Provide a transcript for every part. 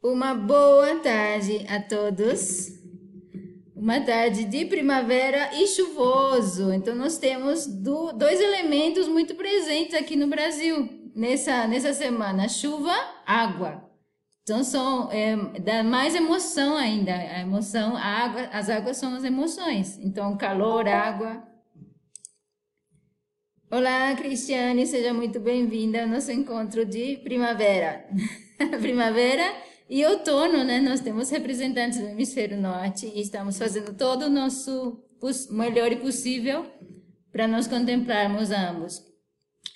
Uma boa tarde a todos. Uma tarde de primavera e chuvoso. Então, nós temos do, dois elementos muito presentes aqui no Brasil nessa, nessa semana: chuva, água. Então, são, é, dá mais emoção ainda. A emoção, a água, as águas são as emoções. Então, calor, água. Olá, Cristiane, seja muito bem-vinda ao nosso encontro de primavera. primavera e outono, né, nós temos representantes do hemisfério norte e estamos fazendo todo o nosso melhor possível para nós contemplarmos ambos.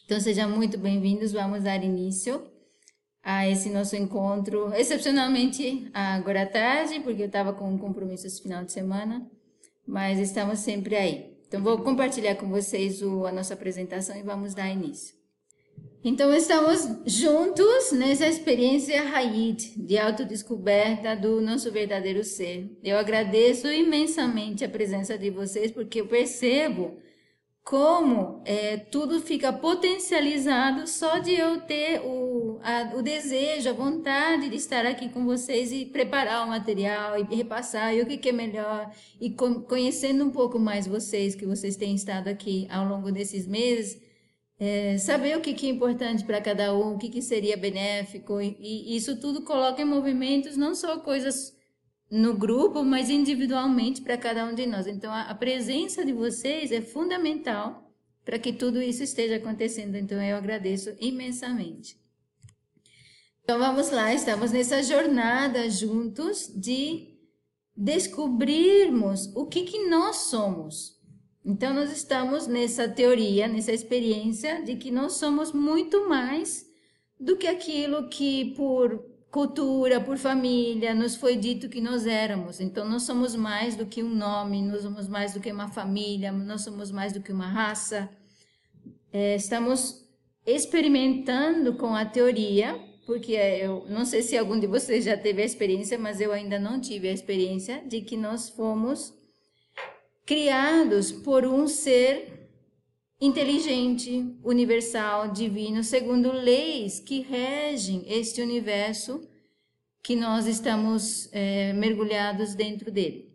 Então sejam muito bem-vindos, vamos dar início a esse nosso encontro, excepcionalmente agora à tarde, porque eu estava com um compromisso esse final de semana, mas estamos sempre aí. Então vou compartilhar com vocês o, a nossa apresentação e vamos dar início. Então, estamos juntos nessa experiência Hayit de autodescoberta do nosso verdadeiro ser. Eu agradeço imensamente a presença de vocês, porque eu percebo como é, tudo fica potencializado só de eu ter o, a, o desejo, a vontade de estar aqui com vocês e preparar o material e repassar e o que, que é melhor e conhecendo um pouco mais vocês, que vocês têm estado aqui ao longo desses meses é, saber o que, que é importante para cada um, o que, que seria benéfico, e, e, isso tudo coloca em movimentos não só coisas no grupo, mas individualmente para cada um de nós. Então, a, a presença de vocês é fundamental para que tudo isso esteja acontecendo. Então, eu agradeço imensamente. Então, vamos lá, estamos nessa jornada juntos de descobrirmos o que, que nós somos. Então, nós estamos nessa teoria, nessa experiência de que nós somos muito mais do que aquilo que por cultura, por família, nos foi dito que nós éramos. Então, nós somos mais do que um nome, nós somos mais do que uma família, nós somos mais do que uma raça. É, estamos experimentando com a teoria, porque eu não sei se algum de vocês já teve a experiência, mas eu ainda não tive a experiência de que nós fomos criados por um ser inteligente, universal, divino, segundo leis que regem este universo que nós estamos é, mergulhados dentro dele.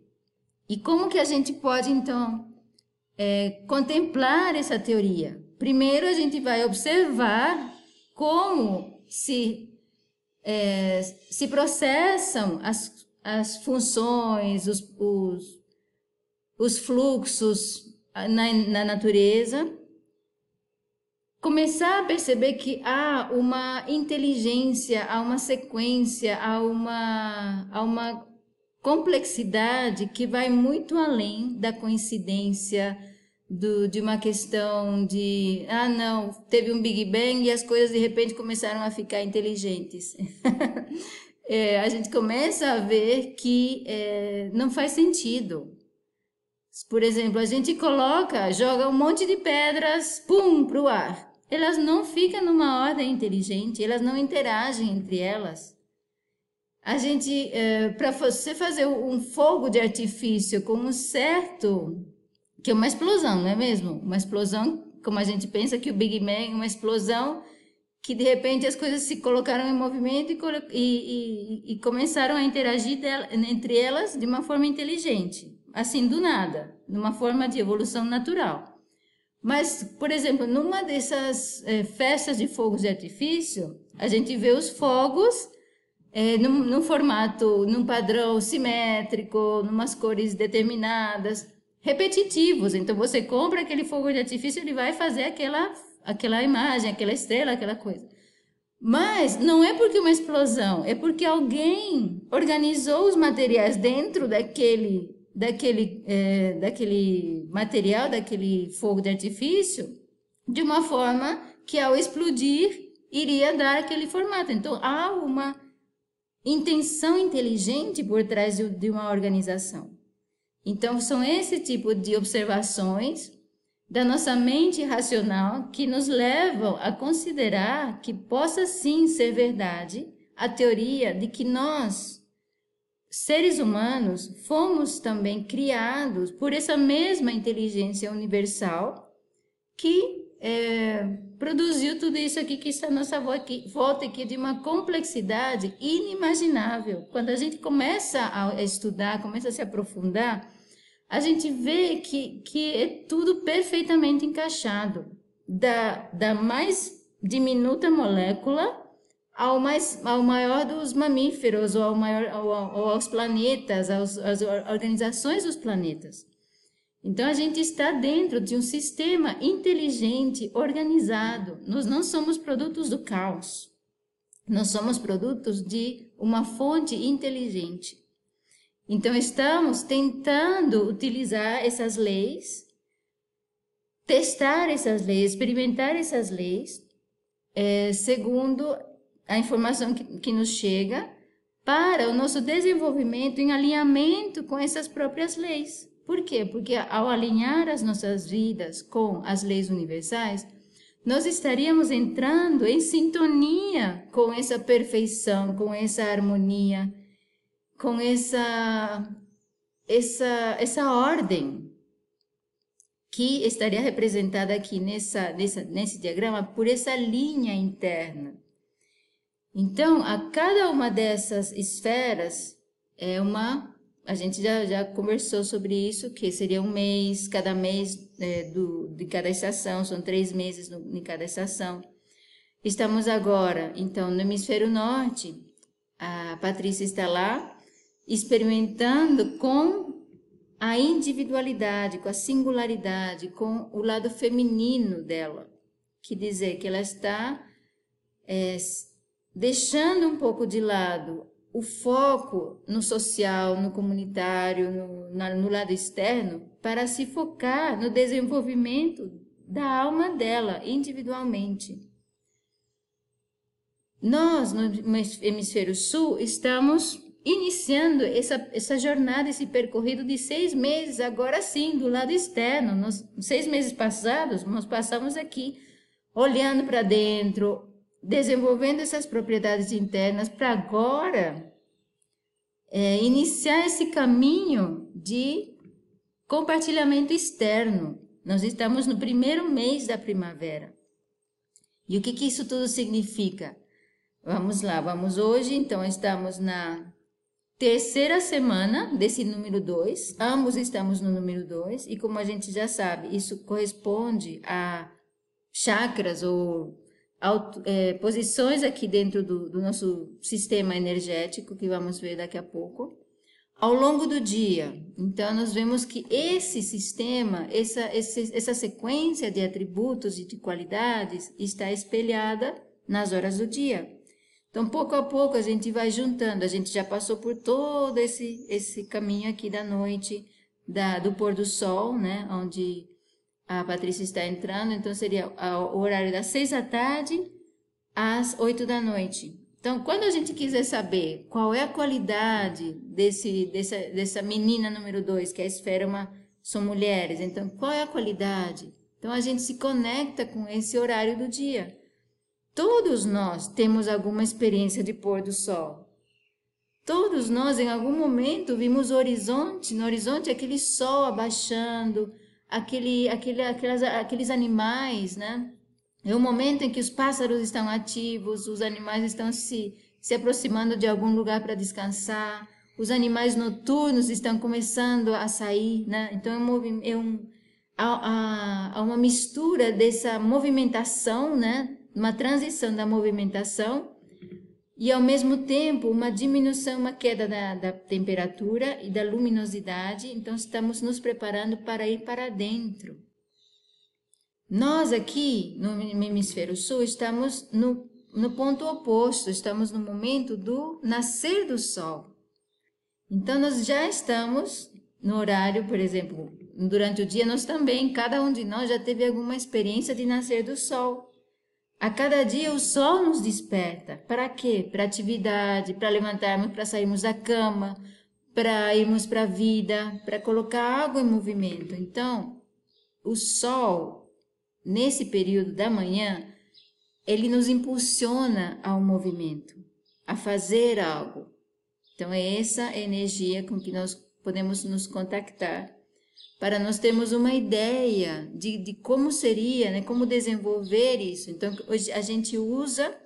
E como que a gente pode então é, contemplar essa teoria? Primeiro a gente vai observar como se é, se processam as, as funções, os, os os fluxos na, na natureza, começar a perceber que há uma inteligência, há uma sequência, há uma, há uma complexidade que vai muito além da coincidência do, de uma questão de ah não teve um Big Bang e as coisas de repente começaram a ficar inteligentes. É, a gente começa a ver que é, não faz sentido por exemplo, a gente coloca, joga um monte de pedras, pum, para o ar. Elas não ficam numa ordem inteligente, elas não interagem entre elas. A gente, é, para você fazer um fogo de artifício com um certo, que é uma explosão, não é mesmo? Uma explosão, como a gente pensa que o Big Bang é uma explosão que de repente as coisas se colocaram em movimento e, e, e, e começaram a interagir dela, entre elas de uma forma inteligente assim do nada, numa forma de evolução natural. Mas, por exemplo, numa dessas é, festas de fogos de artifício, a gente vê os fogos é, num, num, formato, num padrão simétrico, numas cores determinadas, repetitivos. Então, você compra aquele fogo de artifício, ele vai fazer aquela, aquela imagem, aquela estrela, aquela coisa. Mas não é porque uma explosão, é porque alguém organizou os materiais dentro daquele daquele, é, daquele material, daquele fogo de artifício, de uma forma que ao explodir iria dar aquele formato. Então há uma intenção inteligente por trás de uma organização. Então são esse tipo de observações da nossa mente racional que nos levam a considerar que possa sim ser verdade a teoria de que nós seres humanos fomos também criados por essa mesma inteligência universal que é, produziu tudo isso aqui que está nossa volta aqui de uma complexidade inimaginável. Quando a gente começa a estudar, começa a se aprofundar, a gente vê que, que é tudo perfeitamente encaixado, da, da mais diminuta molécula ao, mais, ao maior dos mamíferos, ou, ao maior, ou, ou aos planetas, aos, às organizações dos planetas. Então a gente está dentro de um sistema inteligente, organizado. Nós não somos produtos do caos. Nós somos produtos de uma fonte inteligente. Então estamos tentando utilizar essas leis, testar essas leis, experimentar essas leis, é, segundo a informação que, que nos chega, para o nosso desenvolvimento em alinhamento com essas próprias leis. Por quê? Porque ao alinhar as nossas vidas com as leis universais, nós estaríamos entrando em sintonia com essa perfeição, com essa harmonia, com essa essa essa ordem que estaria representada aqui nessa, nessa nesse diagrama por essa linha interna. Então, a cada uma dessas esferas é uma a gente já, já conversou sobre isso, que seria um mês, cada mês é, do, de cada estação, são três meses no, em cada estação. Estamos agora, então, no hemisfério norte, a Patrícia está lá experimentando com a individualidade, com a singularidade, com o lado feminino dela, que dizer que ela está é, deixando um pouco de lado o foco no social, no comunitário, no, na, no lado externo, para se focar no desenvolvimento da alma dela individualmente. Nós, no hemisfério sul, estamos iniciando essa, essa jornada, esse percorrido de seis meses, agora sim, do lado externo. Nos seis meses passados, nós passamos aqui olhando para dentro, desenvolvendo essas propriedades internas para agora é, iniciar esse caminho de compartilhamento externo. Nós estamos no primeiro mês da primavera. E o que, que isso tudo significa? Vamos lá, vamos hoje, então estamos na terceira semana desse número 2, ambos estamos no número 2, e como a gente já sabe, isso corresponde a chakras ou auto, é, posições aqui dentro do, do nosso sistema energético, que vamos ver daqui a pouco, ao longo do dia. Então, nós vemos que esse sistema, essa, esse, essa sequência de atributos e de qualidades está espelhada nas horas do dia. Então, pouco a pouco, a gente vai juntando. A gente já passou por todo esse, esse caminho aqui da noite, da, do pôr do sol, né? Onde a Patrícia está entrando, então seria o horário das seis da tarde às oito da noite. Então, quando a gente quiser saber qual é a qualidade desse, dessa, dessa menina número dois, que é a esfera uma, são mulheres, então qual é a qualidade? Então, a gente se conecta com esse horário do dia. Todos nós temos alguma experiência de pôr do sol. Todos nós, em algum momento, vimos o horizonte, no horizonte aquele sol abaixando, aquele, aquele, aquelas, aqueles animais, né? É o momento em que os pássaros estão ativos, os animais estão se, se aproximando de algum lugar para descansar, os animais noturnos estão começando a sair, né? Então é um, é um há, há uma mistura dessa movimentação, né? Uma transição da movimentação e ao mesmo tempo uma diminuição, uma queda da, da, temperatura e da luminosidade, então estamos nos preparando para ir para dentro. Nós aqui no hemisfério sul estamos no, no ponto oposto, estamos no momento do nascer do sol. Então nós já estamos no horário, por exemplo, durante o dia nós também, cada um de nós já teve alguma experiência de nascer do sol. A cada dia o sol nos desperta. Para quê? Para atividade, para levantarmos, para sairmos da cama, para irmos para a vida, para colocar algo em movimento. Então, o sol, nesse período da manhã, ele nos impulsiona ao movimento, a fazer algo. Então, é essa energia com que nós podemos nos contactar para nós termos uma ideia de, de como seria, né, como desenvolver isso. Então, hoje a gente usa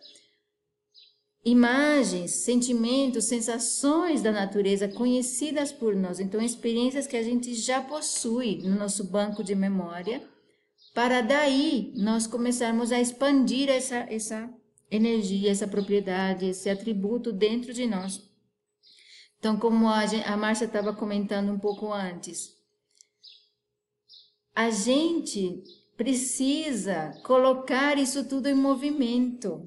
imagens, sentimentos, sensações da natureza conhecidas por nós, então experiências que a gente já possui no nosso banco de memória, para daí nós começarmos a expandir essa, essa energia, essa propriedade, esse atributo dentro de nós. Então, como a, a Márcia estava comentando um pouco antes, a gente precisa colocar isso tudo em movimento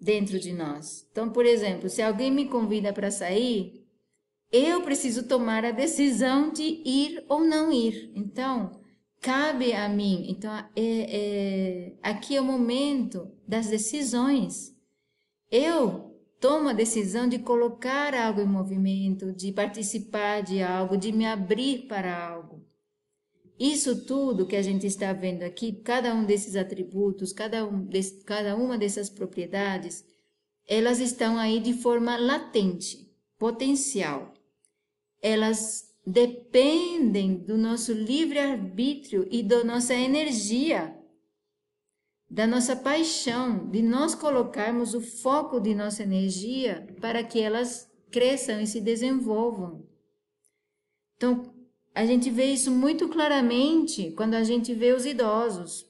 dentro de nós. Então, por exemplo, se alguém me convida para sair, eu preciso tomar a decisão de ir ou não ir. Então, cabe a mim. Então, é, é, aqui é o momento das decisões. Eu tomo a decisão de colocar algo em movimento, de participar de algo, de me abrir para algo. Isso tudo que a gente está vendo aqui, cada um desses atributos, cada, um de, cada uma dessas propriedades, elas estão aí de forma latente, potencial. Elas dependem do nosso livre-arbítrio e da nossa energia, da nossa paixão, de nós colocarmos o foco de nossa energia para que elas cresçam e se desenvolvam. Então, a gente vê isso muito claramente quando a gente vê os idosos.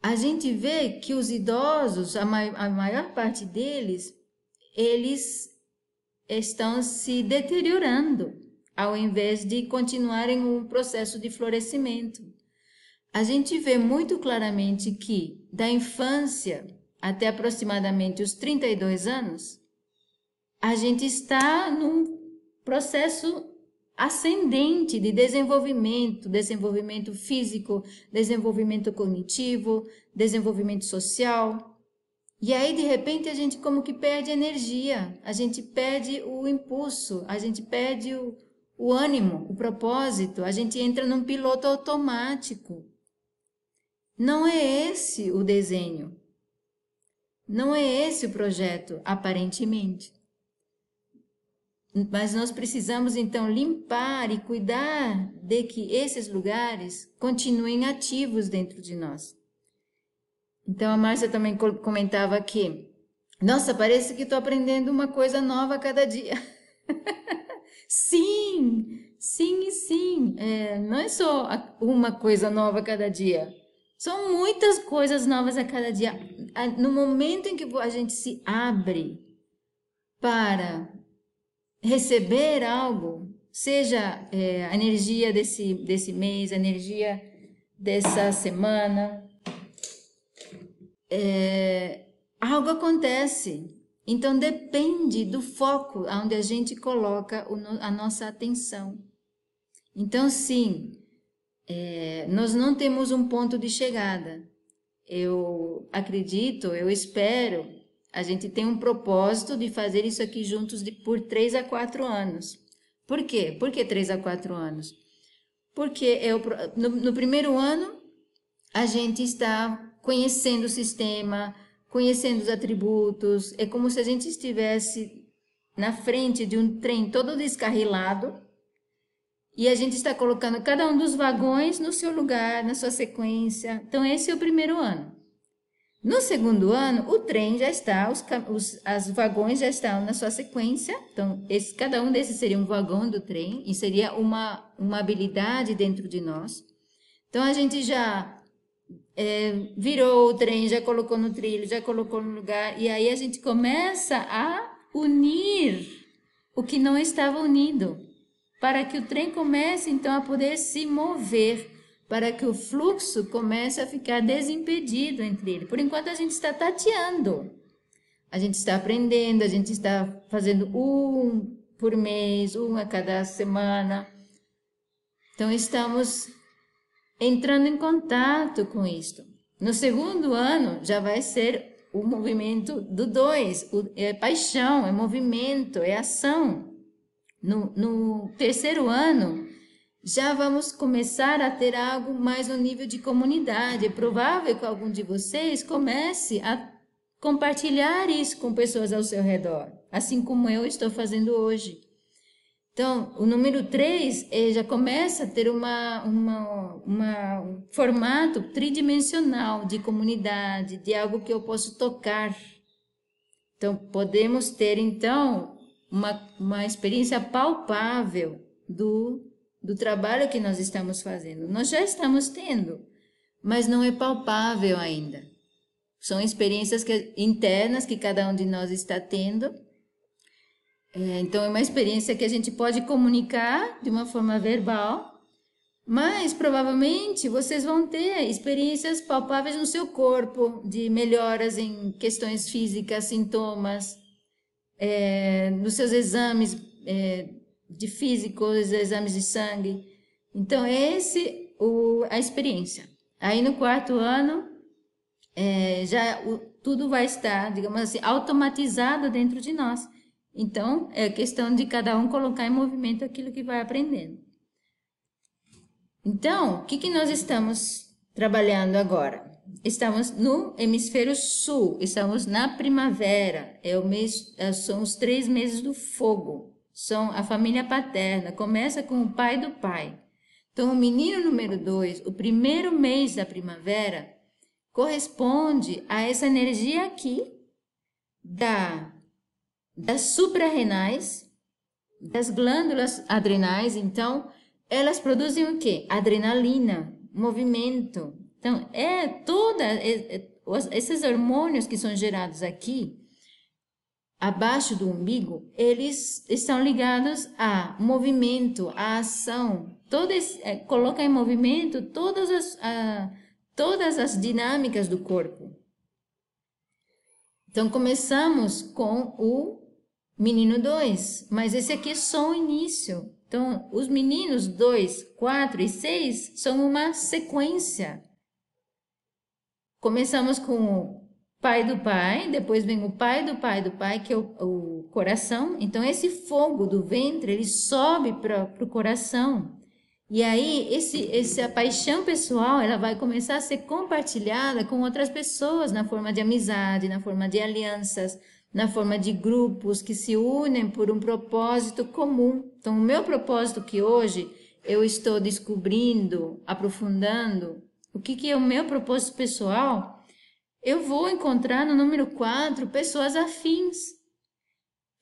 A gente vê que os idosos, a, a maior parte deles, eles estão se deteriorando, ao invés de continuarem um processo de florescimento. A gente vê muito claramente que da infância até aproximadamente os 32 anos, a gente está num processo ascendente de desenvolvimento, desenvolvimento físico, desenvolvimento cognitivo, desenvolvimento social. E aí, de repente, a gente como que perde energia, a gente perde o impulso, a gente perde o, o ânimo, o propósito, a gente entra num piloto automático. Não é esse o desenho. Não é esse o projeto, aparentemente. Mas nós precisamos então limpar e cuidar de que esses lugares continuem ativos dentro de nós. Então a Márcia também comentava aqui: nossa, parece que estou aprendendo uma coisa nova a cada dia. sim, sim e sim. É, não é só uma coisa nova a cada dia. São muitas coisas novas a cada dia. No momento em que a gente se abre para receber algo, seja é, a energia desse, desse mês, a energia dessa semana, é, algo acontece. Então depende do foco onde a gente coloca o, a nossa atenção. Então, sim, é, nós não temos um ponto de chegada. Eu acredito, eu espero a gente tem um propósito de fazer isso aqui juntos de, por três a quatro anos. Por quê? Por que três a quatro anos? Porque eu, no, no primeiro ano a gente está conhecendo o sistema, conhecendo os atributos. É como se a gente estivesse na frente de um trem todo descarrilado e a gente está colocando cada um dos vagões no seu lugar, na sua sequência. Então, esse é o primeiro ano. No segundo ano, o trem já está, os, os as vagões já estão na sua sequência. Então, esse, cada um desses seria um vagão do trem e seria uma, uma habilidade dentro de nós. Então, a gente já é, virou o trem, já colocou no trilho, já colocou no lugar, e aí a gente começa a unir o que não estava unido, para que o trem comece então a poder se mover para que o fluxo comece a ficar desimpedido entre ele. Por enquanto a gente está tateando. A gente está aprendendo, a gente está fazendo um por mês, um a cada semana. Então estamos entrando em contato com isto. No segundo ano já vai ser o movimento do dois, é paixão, é movimento, é ação. No, no terceiro ano já vamos começar a ter algo mais no nível de comunidade. É provável que algum de vocês comece a compartilhar isso com pessoas ao seu redor, assim como eu estou fazendo hoje. Então, o número 3 eh, já começa a ter uma, uma, uma, um formato tridimensional de comunidade, de algo que eu posso tocar. Então, podemos ter, então, uma, uma experiência palpável do, do trabalho que nós estamos fazendo. Nós já estamos tendo, mas não é palpável ainda. São experiências que, internas que cada um de nós está tendo é, então, é uma experiência que a gente pode comunicar de uma forma verbal, mas provavelmente vocês vão ter experiências palpáveis no seu corpo, de melhoras em questões físicas, sintomas, é, nos seus exames é, de físicos, exames de sangue. Então, é esse o, a experiência. Aí no quarto ano, é, já o, tudo vai estar, digamos assim, automatizado dentro de nós. Então, é questão de cada um colocar em movimento aquilo que vai aprendendo. Então, o que, que nós estamos trabalhando agora? Estamos no hemisfério sul, estamos na primavera, é o mês, são os três meses do fogo, são a família paterna, começa com o pai do pai. Então, o menino número dois, o primeiro mês da primavera, corresponde a essa energia aqui da das suprarrenais, das glândulas adrenais, então, elas produzem o quê? Adrenalina, movimento. Então, é toda é, é, esses hormônios que são gerados aqui, abaixo do umbigo, eles estão ligados a movimento, a ação. Todo é, coloca em movimento todas as, a, todas as dinâmicas do corpo. Então, começamos com o menino 2, mas esse aqui é só o início. Então, os meninos 2, 4 e 6 são uma sequência. Começamos com pai do pai, depois vem o pai do pai do pai, que é o, o coração. Então, esse fogo do ventre, ele sobe para o coração. E aí, esse, essa paixão pessoal, ela vai começar a ser compartilhada com outras pessoas na forma de amizade, na forma de alianças, na forma de grupos que se unem por um propósito comum. Então, o meu propósito que hoje eu estou descobrindo, aprofundando, o que, que é o meu propósito pessoal, eu vou encontrar no número 4 pessoas afins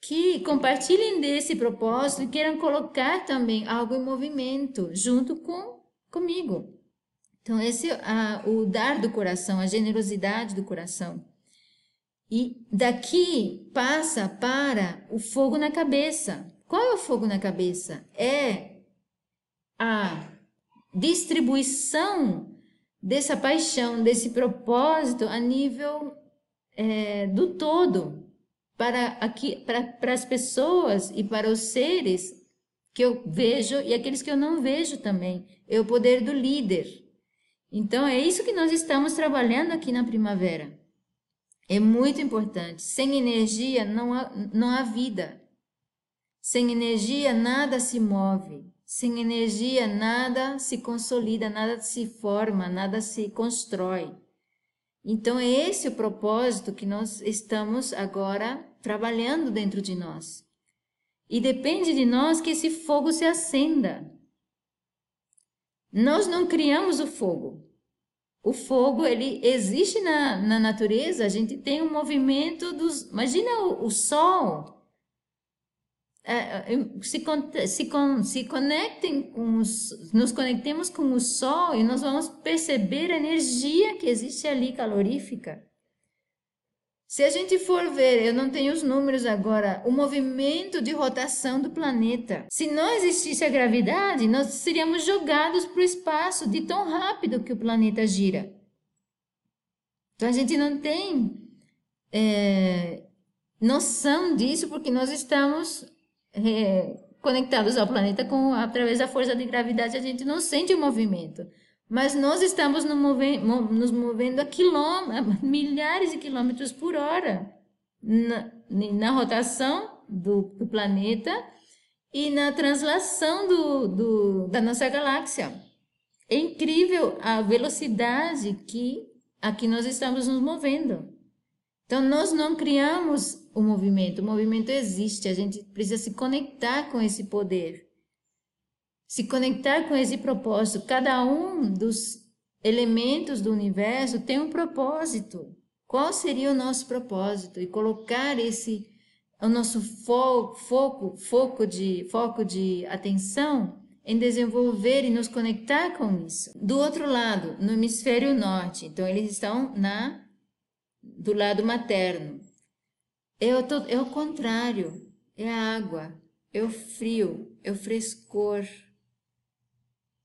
que compartilhem desse propósito e queiram colocar também algo em movimento junto com comigo. Então, esse é o dar do coração, a generosidade do coração. E daqui passa para o fogo na cabeça. Qual é o fogo na cabeça? É a distribuição dessa paixão, desse propósito a nível é, do todo, para, aqui, para, para as pessoas e para os seres que eu vejo e aqueles que eu não vejo também. É o poder do líder. Então, é isso que nós estamos trabalhando aqui na primavera. É muito importante. Sem energia não há, não há vida. Sem energia nada se move. Sem energia nada se consolida, nada se forma, nada se constrói. Então é esse o propósito que nós estamos agora trabalhando dentro de nós. E depende de nós que esse fogo se acenda. Nós não criamos o fogo. O fogo, ele existe na, na natureza, a gente tem um movimento dos... Imagina o, o sol, se, se, se conectem com os, nos conectemos com o sol e nós vamos perceber a energia que existe ali calorífica. Se a gente for ver, eu não tenho os números agora, o movimento de rotação do planeta. Se não existisse a gravidade, nós seríamos jogados para o espaço de tão rápido que o planeta gira. Então a gente não tem é, noção disso porque nós estamos é, conectados ao planeta com através da força de gravidade a gente não sente o movimento. Mas nós estamos nos movendo, nos movendo a quilômetros, milhares de quilômetros por hora na, na rotação do, do, planeta e na translação do, do, da nossa galáxia. É incrível a velocidade que aqui nós estamos nos movendo. Então, nós não criamos o movimento, o movimento existe, a gente precisa se conectar com esse poder, se conectar com esse propósito. Cada um dos elementos do universo tem um propósito. Qual seria o nosso propósito? E colocar esse o nosso fo foco, foco de foco de atenção em desenvolver e nos conectar com isso. Do outro lado, no hemisfério norte, então eles estão na do lado materno. É o, é o contrário, é a água, é o frio, é o frescor.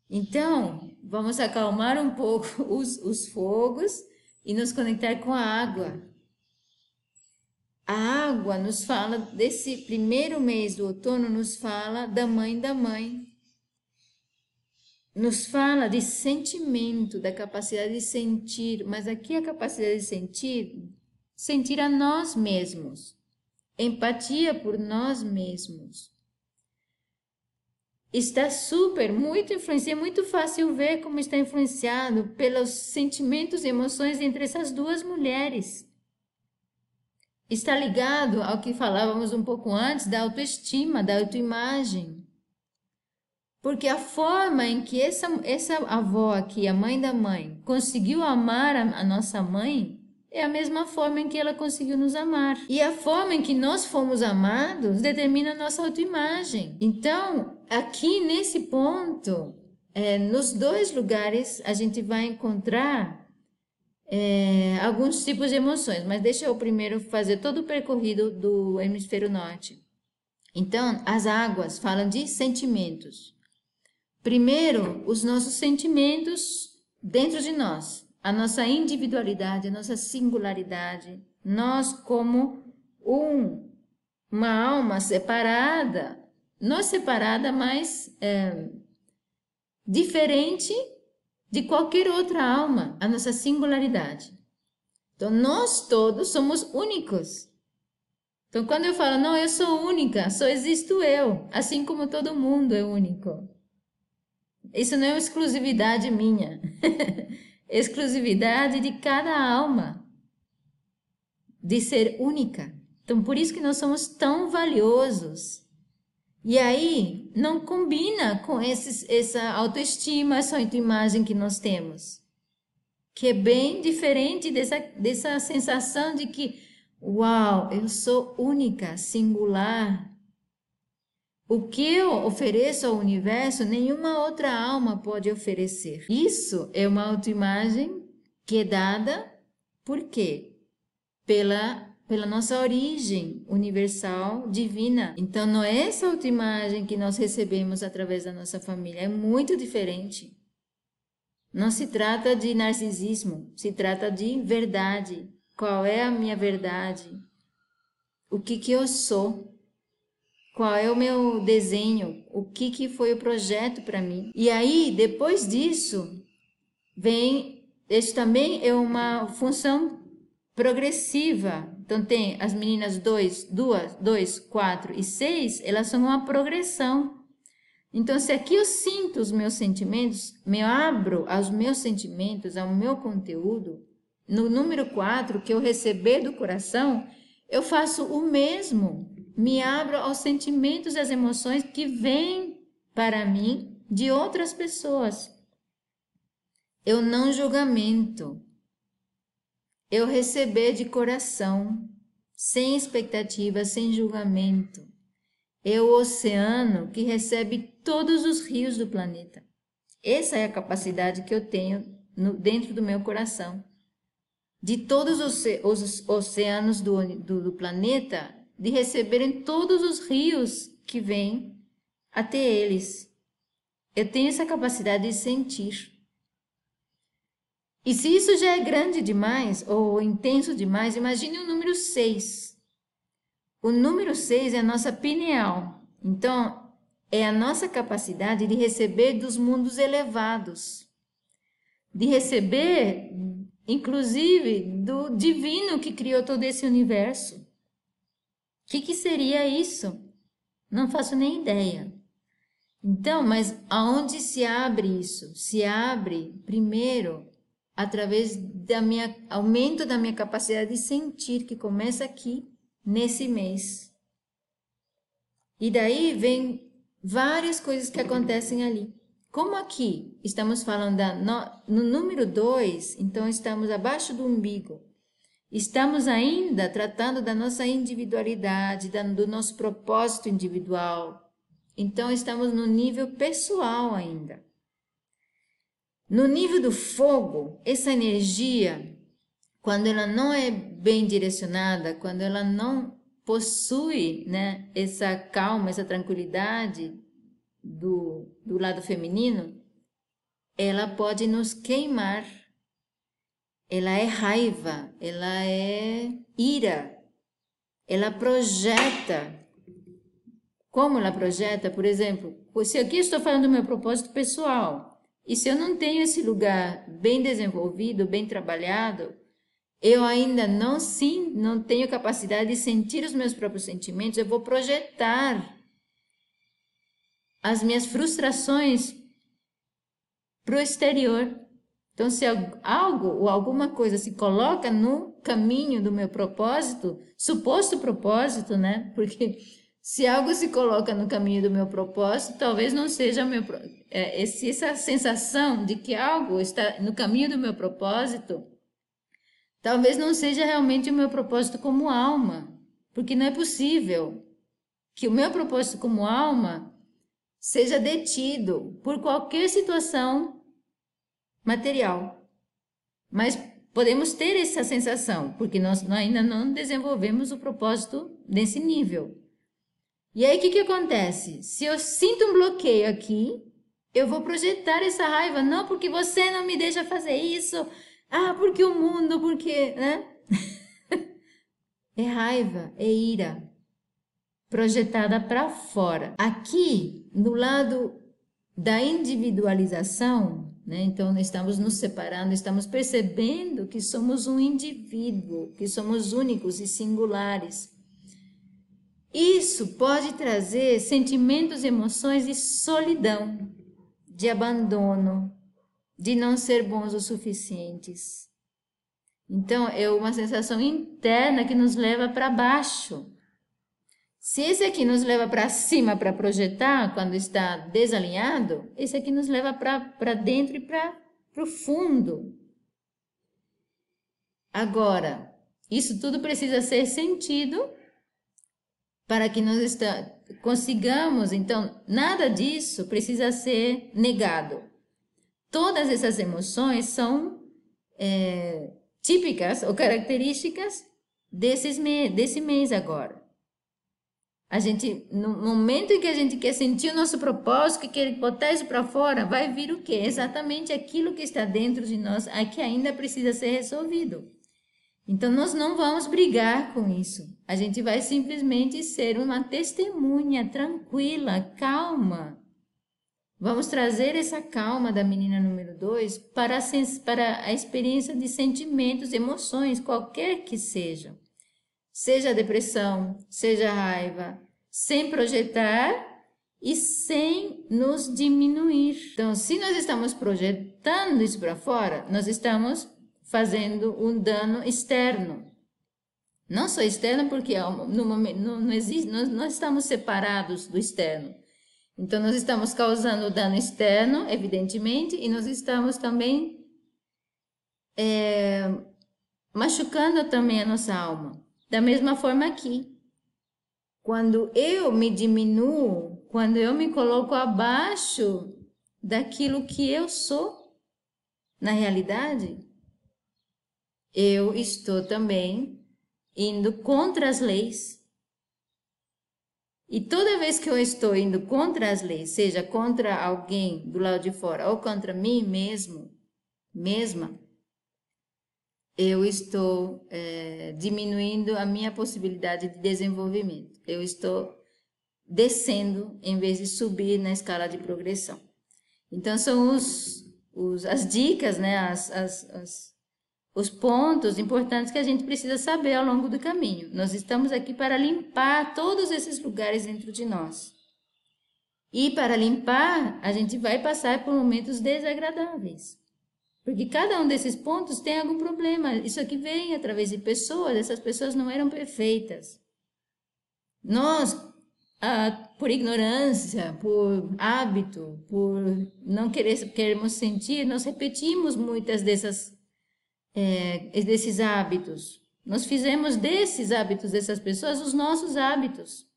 Então, vamos acalmar um pouco os, os fogos e nos conectar com a água. A água nos fala desse primeiro mês do outono, nos fala da mãe da mãe. Nos fala de sentimento, da capacidade de sentir, mas aqui a capacidade de sentir, sentir a nós mesmos, empatia por nós mesmos está super, muito influenciado, é muito fácil ver como está influenciado pelos sentimentos e emoções entre essas duas mulheres. Está ligado ao que falávamos um pouco antes da autoestima, da autoimagem. Porque a forma em que essa, essa avó aqui, a mãe da mãe, conseguiu amar a, a nossa mãe, é a mesma forma em que ela conseguiu nos amar. E a forma em que nós fomos amados determina a nossa autoimagem. Então, aqui nesse ponto, é, nos dois lugares, a gente vai encontrar é, alguns tipos de emoções, mas deixa eu primeiro fazer todo o percorrido do hemisfério norte. Então, as águas falam de sentimentos. Primeiro, os nossos sentimentos dentro de nós a nossa individualidade, a nossa singularidade, nós como um, uma alma separada, não separada, mas é, diferente de qualquer outra alma, a nossa singularidade. Então, nós todos somos únicos. Então, quando eu falo, não, eu sou única, só existo eu, assim como todo mundo é único. Isso não é exclusividade minha. exclusividade de cada alma, de ser única. Então, por isso que nós somos tão valiosos. E aí, não combina com esses, essa autoestima, essa autoimagem que nós temos. Que é bem diferente dessa, dessa sensação de que, uau, eu sou única, singular, o que eu ofereço ao universo, nenhuma outra alma pode oferecer. Isso é uma autoimagem que é dada por quê? Pela, pela nossa origem universal divina. Então, não é essa autoimagem que nós recebemos através da nossa família, é muito diferente. Não se trata de narcisismo, se trata de verdade. Qual é a minha verdade? O que, que eu sou? Qual é o meu desenho, o que, que foi o projeto para mim. E aí, depois disso, vem, esse também é uma função progressiva. Então, tem as meninas 2, 2, 2, 4 e 6, elas são uma progressão. Então, se aqui eu sinto os meus sentimentos, me abro aos meus sentimentos, ao meu conteúdo, no número 4, que eu receber do coração, eu faço o mesmo me abro aos sentimentos e às emoções que vêm para mim de outras pessoas. Eu não julgamento. Eu receber de coração, sem expectativa, sem julgamento. É o oceano que recebe todos os rios do planeta. Essa é a capacidade que eu tenho no, dentro do meu coração. De todos os, os oceanos do, do, do planeta, de receberem todos os rios que vêm até eles. Eu tenho essa capacidade de sentir. E se isso já é grande demais ou intenso demais, imagine o número 6. O número 6 é a nossa pineal. Então, é a nossa capacidade de receber dos mundos elevados, de receber, inclusive, do divino que criou todo esse universo que, que seria isso? Não faço nem ideia. Então, mas aonde se abre isso? Se abre primeiro através da minha aumento da minha capacidade de sentir que começa aqui nesse mês. E daí vem várias coisas que acontecem ali. Como aqui estamos falando da, no, no número 2, então estamos abaixo do umbigo. Estamos ainda tratando da nossa individualidade, da, do nosso propósito individual. Então estamos no nível pessoal ainda. No nível do fogo, essa energia, quando ela não é bem direcionada, quando ela não possui né, essa calma, essa tranquilidade do, do lado feminino, ela pode nos queimar. Ela é raiva, ela é ira, ela projeta. Como ela projeta? Por exemplo, se aqui estou falando do meu propósito pessoal, e se eu não tenho esse lugar bem desenvolvido, bem trabalhado, eu ainda não sim, não tenho capacidade de sentir os meus próprios sentimentos, eu vou projetar as minhas frustrações para o exterior. Então, se algo ou alguma coisa se coloca no caminho do meu propósito, suposto propósito, né? Porque se algo se coloca no caminho do meu propósito, talvez não seja meu é, essa sensação de que algo está no caminho do meu propósito Talvez não seja realmente o meu propósito como alma, porque não é possível que o meu propósito como alma seja detido por qualquer situação material. Mas podemos ter essa sensação, porque nós ainda não desenvolvemos o propósito nesse nível. E aí o que, que acontece? Se eu sinto um bloqueio aqui, eu vou projetar essa raiva, não porque você não me deixa fazer isso, ah, porque o mundo, porque, né? é raiva, é ira projetada para fora. Aqui, no lado da individualização, né? Então, estamos nos separando, estamos percebendo que somos um indivíduo, que somos únicos e singulares. Isso pode trazer sentimentos e emoções de solidão, de abandono, de não ser bons o suficientes. Então, é uma sensação interna que nos leva para baixo. Se esse aqui nos leva para cima para projetar, quando está desalinhado, esse aqui nos leva para dentro e para o fundo. Agora, isso tudo precisa ser sentido para que nós está, consigamos, então, nada disso precisa ser negado. Todas essas emoções são é, típicas ou características desses desse mês agora. A gente, no momento em que a gente quer sentir o nosso propósito, que quer botar isso para fora, vai vir o quê? Exatamente aquilo que está dentro de nós, é que ainda precisa ser resolvido. Então, nós não vamos brigar com isso. A gente vai simplesmente ser uma testemunha tranquila, calma, Vamos trazer essa calma da menina número 2 para, para a experiência de sentimentos, emoções, qualquer que sejam. Seja depressão, seja raiva, sem projetar e sem nos diminuir. Então, se nós estamos projetando isso para fora, nós estamos fazendo um dano externo. Não só externo, porque no momento, não, não existe, nós, nós estamos separados do externo. Então, nós estamos causando dano externo, evidentemente, e nós estamos também é, machucando também a nossa alma. Da mesma forma aqui. Quando eu me diminuo, quando eu me coloco abaixo daquilo que eu sou, na realidade, eu estou também indo contra as leis e toda vez que eu estou indo contra as leis, seja contra alguém do lado de fora ou contra mim mesmo, mesma, eu estou é, diminuindo a minha possibilidade de desenvolvimento. Eu estou descendo em vez de subir na escala de progressão. Então, são os, os as dicas, né, as, as, as os pontos importantes que a gente precisa saber ao longo do caminho. Nós estamos aqui para limpar todos esses lugares dentro de nós. E para limpar, a gente vai passar por momentos desagradáveis. Porque cada um desses pontos tem algum problema. Isso aqui vem através de pessoas, essas pessoas não eram perfeitas. Nós, ah, por ignorância, por hábito, por não querer, queremos sentir, nós repetimos muitas dessas, é, desses hábitos. Nós fizemos desses hábitos dessas pessoas os nossos hábitos.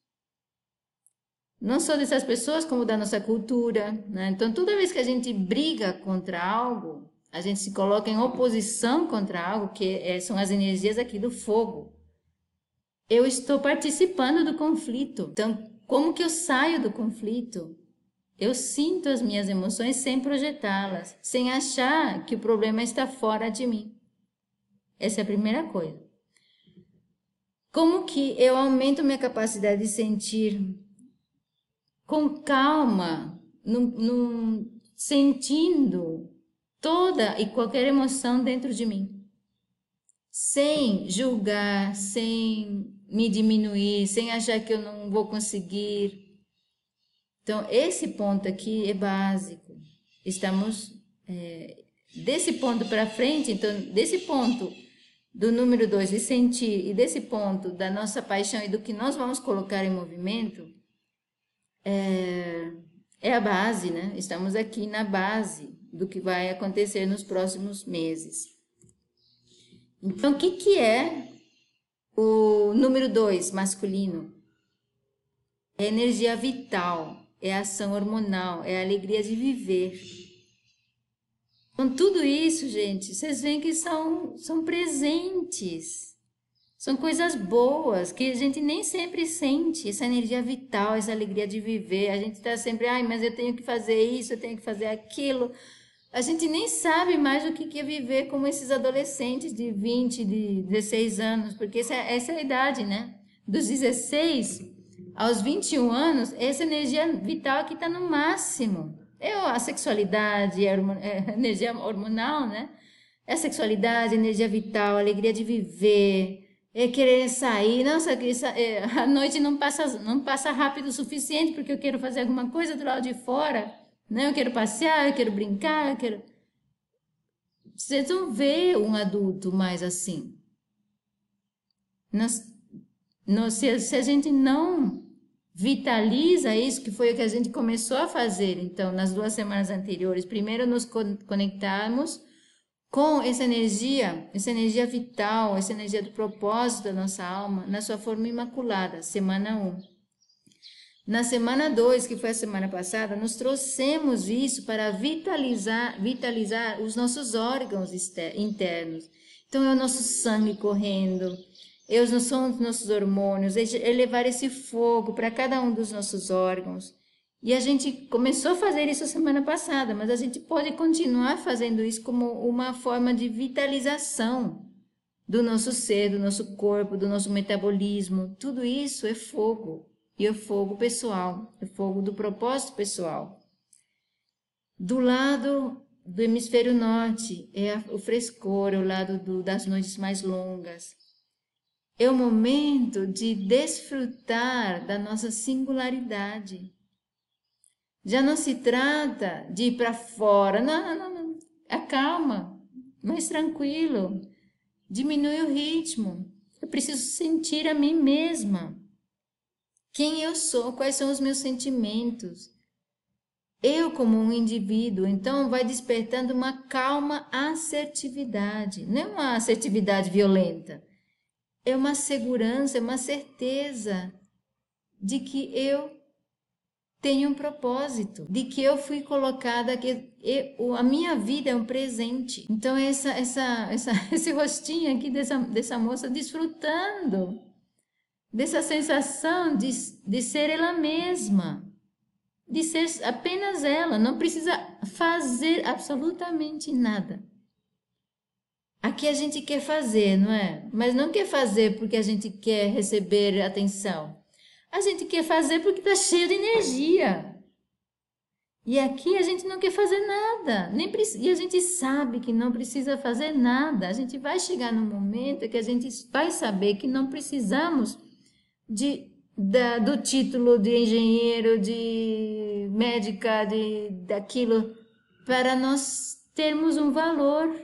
Não só dessas pessoas, como da nossa cultura. Né? Então, toda vez que a gente briga contra algo, a gente se coloca em oposição contra algo, que é, são as energias aqui do fogo. Eu estou participando do conflito. Então, como que eu saio do conflito? Eu sinto as minhas emoções sem projetá-las, sem achar que o problema está fora de mim. Essa é a primeira coisa. Como que eu aumento minha capacidade de sentir com calma, num, num, sentindo toda e qualquer emoção dentro de mim, sem julgar, sem me diminuir, sem achar que eu não vou conseguir. Então, esse ponto aqui é básico. Estamos é, desse ponto para frente, então, desse ponto do número dois de sentir e desse ponto da nossa paixão e do que nós vamos colocar em movimento, é, é a base, né? Estamos aqui na base do que vai acontecer nos próximos meses. Então, o que, que é o número 2, masculino? É energia vital, é ação hormonal, é alegria de viver. Então, tudo isso, gente, vocês veem que são, são presentes. São coisas boas que a gente nem sempre sente, essa energia vital, essa alegria de viver. A gente está sempre, ai, mas eu tenho que fazer isso, eu tenho que fazer aquilo a gente nem sabe mais o que é viver como esses adolescentes de 20, de 16 anos, porque essa, essa é a idade, né? Dos 16 aos 21 anos, essa energia vital aqui está no máximo. É a sexualidade, é a energia hormonal, né? É a sexualidade, energia vital, alegria de viver, é querer sair. Nossa, é, a noite não passa, não passa rápido o suficiente porque eu quero fazer alguma coisa do lado de fora. Né? Eu quero passear, eu quero brincar, eu quero. Vocês vão ver um adulto mais assim. Nós, nós, se, se a gente não vitaliza isso, que foi o que a gente começou a fazer, então, nas duas semanas anteriores, primeiro nos conectarmos com essa energia, essa energia vital, essa energia do propósito da nossa alma, na sua forma imaculada, semana 1. Um. Na semana 2, que foi a semana passada, nós trouxemos isso para vitalizar, vitalizar os nossos órgãos internos. Então, é o nosso sangue correndo, é são os nossos hormônios, é levar esse fogo para cada um dos nossos órgãos. E a gente começou a fazer isso semana passada, mas a gente pode continuar fazendo isso como uma forma de vitalização do nosso ser, do nosso corpo, do nosso metabolismo. Tudo isso é fogo e o fogo pessoal, o fogo do propósito pessoal. Do lado do hemisfério norte é o frescor, é o lado do, das noites mais longas. É o momento de desfrutar da nossa singularidade. Já não se trata de ir para fora, não, não, não, acalma, mais tranquilo, diminui o ritmo. Eu preciso sentir a mim mesma quem eu sou, quais são os meus sentimentos. Eu, como um indivíduo, então vai despertando uma calma assertividade, não é uma assertividade violenta, é uma segurança, é uma certeza de que eu tenho um propósito, de que eu fui colocada, que eu, a minha vida é um presente. Então, essa, essa, essa, esse rostinho aqui dessa, dessa moça desfrutando dessa sensação de, de ser ela mesma, de ser apenas ela, não precisa fazer absolutamente nada. Aqui a gente quer fazer, não é? Mas não quer fazer porque a gente quer receber atenção. A gente quer fazer porque está cheio de energia. E aqui a gente não quer fazer nada, nem e a gente sabe que não precisa fazer nada. A gente vai chegar no momento que a gente vai saber que não precisamos de, da, do título de engenheiro, de médica, de daquilo, para nós termos um valor.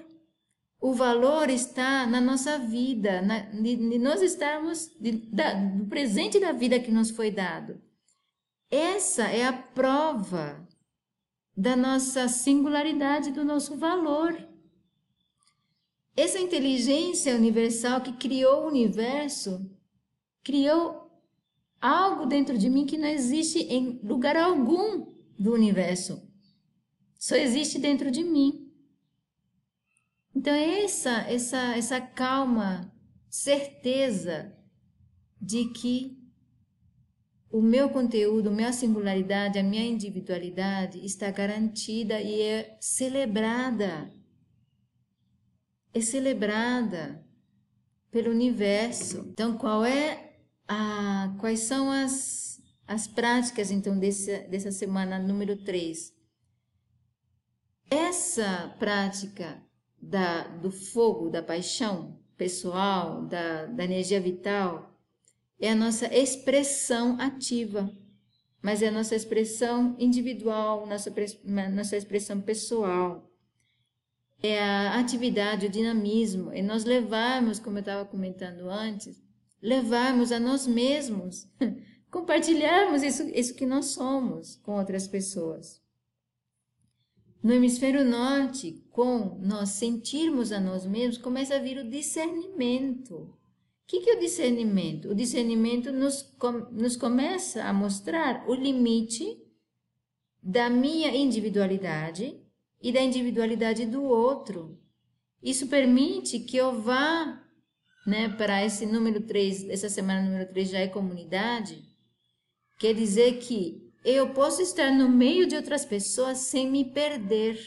O valor está na nossa vida, na, de, de nós estarmos de, da, do presente da vida que nos foi dado. Essa é a prova da nossa singularidade, do nosso valor. Essa inteligência universal que criou o universo, criou algo dentro de mim que não existe em lugar algum do universo. Só existe dentro de mim. Então essa essa essa calma, certeza de que o meu conteúdo, minha singularidade, a minha individualidade está garantida e é celebrada. É celebrada pelo universo. Então, qual é a, quais são as, as práticas então desse, dessa semana número 3? Essa prática da, do fogo, da paixão pessoal, da, da energia vital, é a nossa expressão ativa, mas é a nossa expressão individual, nossa, nossa expressão pessoal. É a atividade, o dinamismo, e nós levarmos, como eu estava comentando antes, levarmos a nós mesmos, compartilharmos isso, isso que nós somos com outras pessoas. No hemisfério norte, com nós sentirmos a nós mesmos, começa a vir o discernimento que, que é o discernimento? O discernimento nos, com, nos começa a mostrar o limite da minha individualidade e da individualidade do outro. Isso permite que eu vá né, para esse número 3, essa semana número 3 já é comunidade, quer dizer que eu posso estar no meio de outras pessoas sem me perder,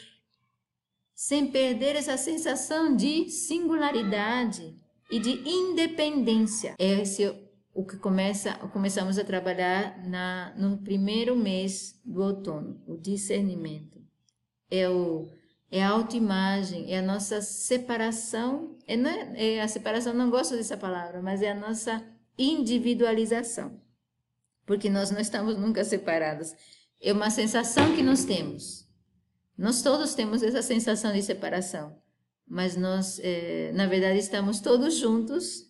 sem perder essa sensação de singularidade e de independência. Esse é o que começa, começamos a trabalhar na, no primeiro mês do outono, o discernimento. É, o, é a autoimagem, é a nossa separação, é, é, é a separação, não gosto dessa palavra, mas é a nossa individualização, porque nós não estamos nunca separados. É uma sensação que nós temos. Nós todos temos essa sensação de separação mas nós, é, na verdade, estamos todos juntos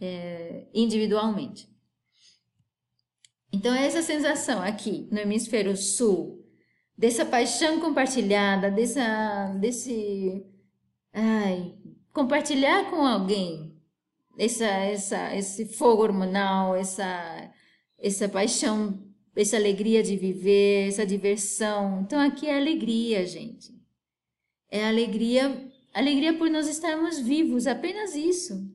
é, individualmente. Então, essa sensação aqui no hemisfério sul, dessa paixão compartilhada, dessa, desse. Ai, compartilhar com alguém essa, essa, esse fogo hormonal, essa, essa paixão, essa alegria de viver, essa diversão. Então, aqui é alegria, gente. É alegria Alegria por nós estarmos vivos, apenas isso.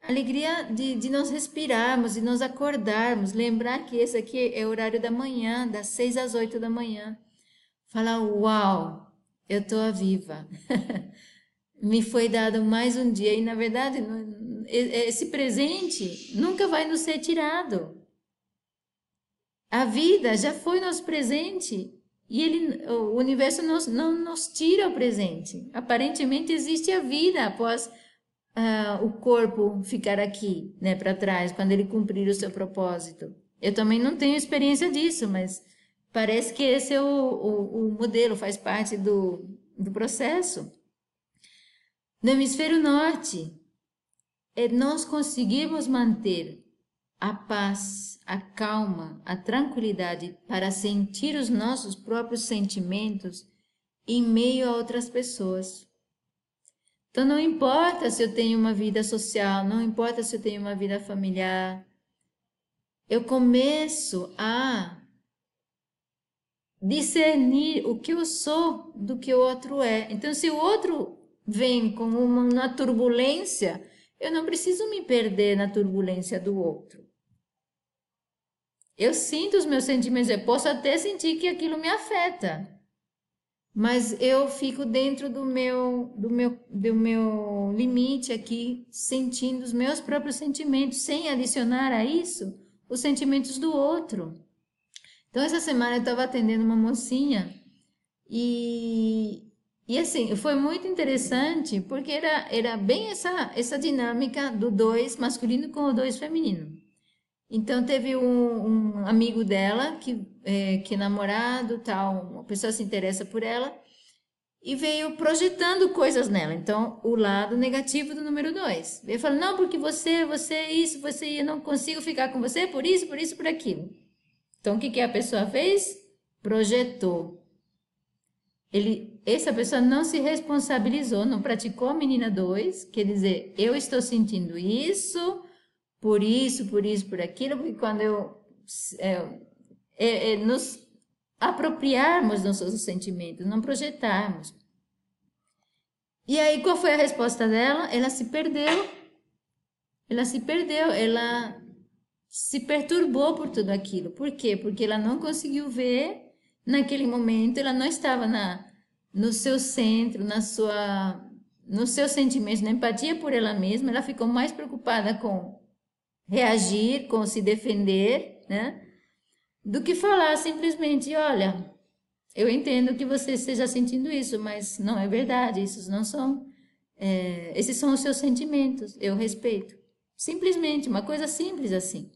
Alegria de, de nós respirarmos, de nós acordarmos, lembrar que esse aqui é o horário da manhã, das seis às oito da manhã. Falar, uau, eu estou viva. Me foi dado mais um dia e, na verdade, esse presente nunca vai nos ser tirado. A vida já foi nosso presente e ele, o universo nos, não nos tira o presente. Aparentemente existe a vida após uh, o corpo ficar aqui, né, para trás, quando ele cumprir o seu propósito. Eu também não tenho experiência disso, mas parece que esse é o, o, o modelo, faz parte do, do processo. No hemisfério norte, é nós conseguimos manter a paz, a calma, a tranquilidade para sentir os nossos próprios sentimentos em meio a outras pessoas. Então não importa se eu tenho uma vida social, não importa se eu tenho uma vida familiar, eu começo a discernir o que eu sou do que o outro é. Então, se o outro vem com uma turbulência, eu não preciso me perder na turbulência do outro. Eu sinto os meus sentimentos, eu posso até sentir que aquilo me afeta, mas eu fico dentro do meu, do meu, do meu limite aqui, sentindo os meus próprios sentimentos, sem adicionar a isso os sentimentos do outro. Então, essa semana eu estava atendendo uma mocinha e, e assim, foi muito interessante porque era, era bem essa, essa dinâmica do dois masculino com o dois feminino. Então teve um, um amigo dela que é, que é namorado tal, uma pessoa se interessa por ela e veio projetando coisas nela. Então, o lado negativo do número dois. Veio falando, não, porque você, você é isso, você, eu não consigo ficar com você por isso, por isso, por aquilo. Então, o que, que a pessoa fez? Projetou. Ele, essa pessoa não se responsabilizou, não praticou a menina dois, quer dizer, eu estou sentindo isso, por isso, por isso, por aquilo, porque quando eu é, é, é, nos apropriarmos dos nossos sentimentos, não projetarmos. E aí, qual foi a resposta dela? Ela se perdeu. Ela se perdeu, ela se perturbou por tudo aquilo. Por quê? Porque ela não conseguiu ver naquele momento, ela não estava na, no seu centro, na sua, no seu sentimento, na empatia por ela mesma, ela ficou mais preocupada com reagir, com se defender, né? do que falar simplesmente, olha, eu entendo que você esteja sentindo isso, mas não é verdade, esses não são, é, esses são os seus sentimentos, eu respeito. Simplesmente, uma coisa simples assim.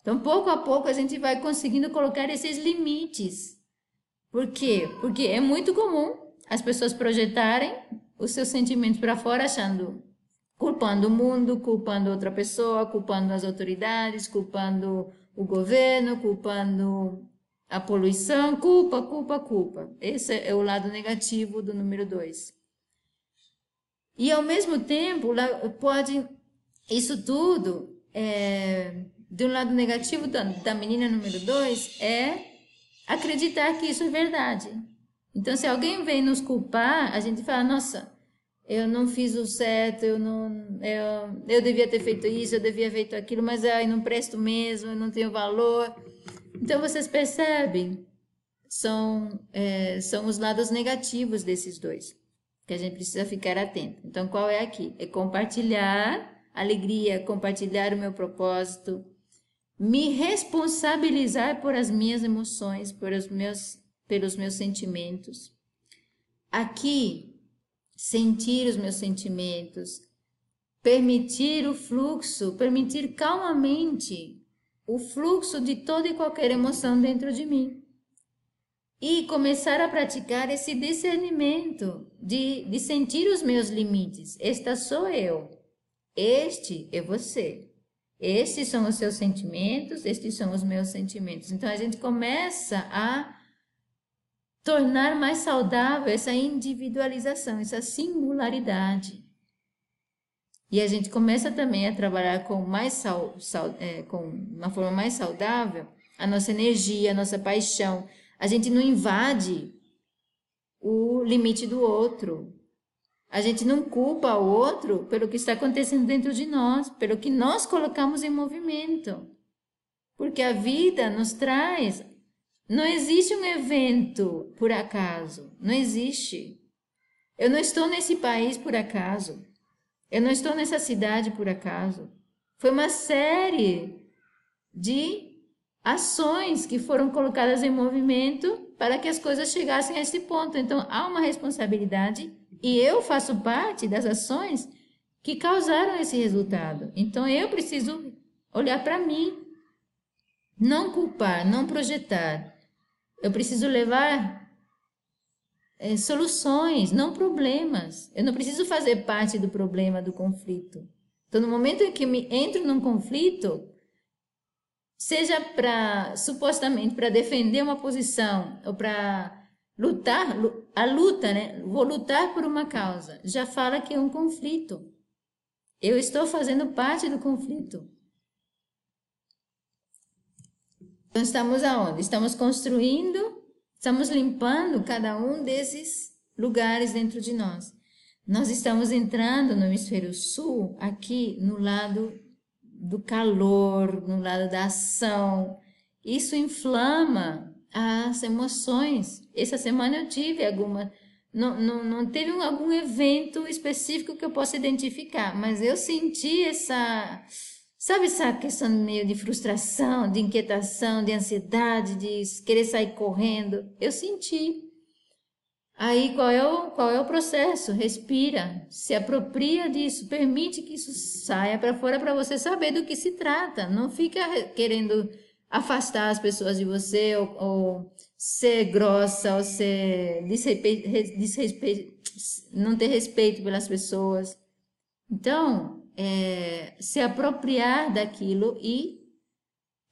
Então, pouco a pouco, a gente vai conseguindo colocar esses limites. Por quê? Porque é muito comum as pessoas projetarem os seus sentimentos para fora, achando, culpando o mundo, culpando outra pessoa, culpando as autoridades, culpando o governo, culpando a poluição, culpa, culpa, culpa. Esse é o lado negativo do número dois. E ao mesmo tempo, pode isso tudo, é, de um lado negativo da, da menina número dois, é acreditar que isso é verdade. Então, se alguém vem nos culpar, a gente fala, nossa, eu não fiz o certo, eu não, eu, eu devia ter feito isso, eu devia ter feito aquilo, mas ai, não presto mesmo, eu não tenho valor. Então vocês percebem, são, é, são os lados negativos desses dois, que a gente precisa ficar atento. Então qual é aqui? É compartilhar alegria, compartilhar o meu propósito, me responsabilizar por as minhas emoções, por os meus, pelos meus sentimentos. Aqui sentir os meus sentimentos, permitir o fluxo, permitir calmamente o fluxo de toda e qualquer emoção dentro de mim. E começar a praticar esse discernimento de, de sentir os meus limites. Esta sou eu, este é você. Estes são os seus sentimentos, estes são os meus sentimentos. Então a gente começa a tornar mais saudável essa individualização, essa singularidade. E a gente começa também a trabalhar com mais sal, sal, é, com uma forma mais saudável a nossa energia, a nossa paixão. A gente não invade o limite do outro. A gente não culpa o outro pelo que está acontecendo dentro de nós, pelo que nós colocamos em movimento. Porque a vida nos traz não existe um evento por acaso. Não existe. Eu não estou nesse país por acaso. Eu não estou nessa cidade por acaso. Foi uma série de ações que foram colocadas em movimento para que as coisas chegassem a esse ponto. Então há uma responsabilidade e eu faço parte das ações que causaram esse resultado. Então eu preciso olhar para mim, não culpar, não projetar, eu preciso levar é, soluções, não problemas. Eu não preciso fazer parte do problema do conflito. Então, no momento em que me entro num conflito, seja para supostamente para defender uma posição ou para lutar, a luta, né? Vou lutar por uma causa. Já fala que é um conflito. Eu estou fazendo parte do conflito. Então, estamos aonde? Estamos construindo, estamos limpando cada um desses lugares dentro de nós. Nós estamos entrando no hemisfério sul, aqui no lado do calor, no lado da ação. Isso inflama as emoções. Essa semana eu tive alguma. Não, não, não teve algum evento específico que eu possa identificar, mas eu senti essa Sabe essa questão meio de frustração, de inquietação, de ansiedade, de querer sair correndo? Eu senti. Aí qual é o, qual é o processo? Respira, se apropria disso, permite que isso saia para fora para você saber do que se trata. Não fica querendo afastar as pessoas de você ou, ou ser grossa ou ser não ter respeito pelas pessoas. Então, é, se apropriar daquilo e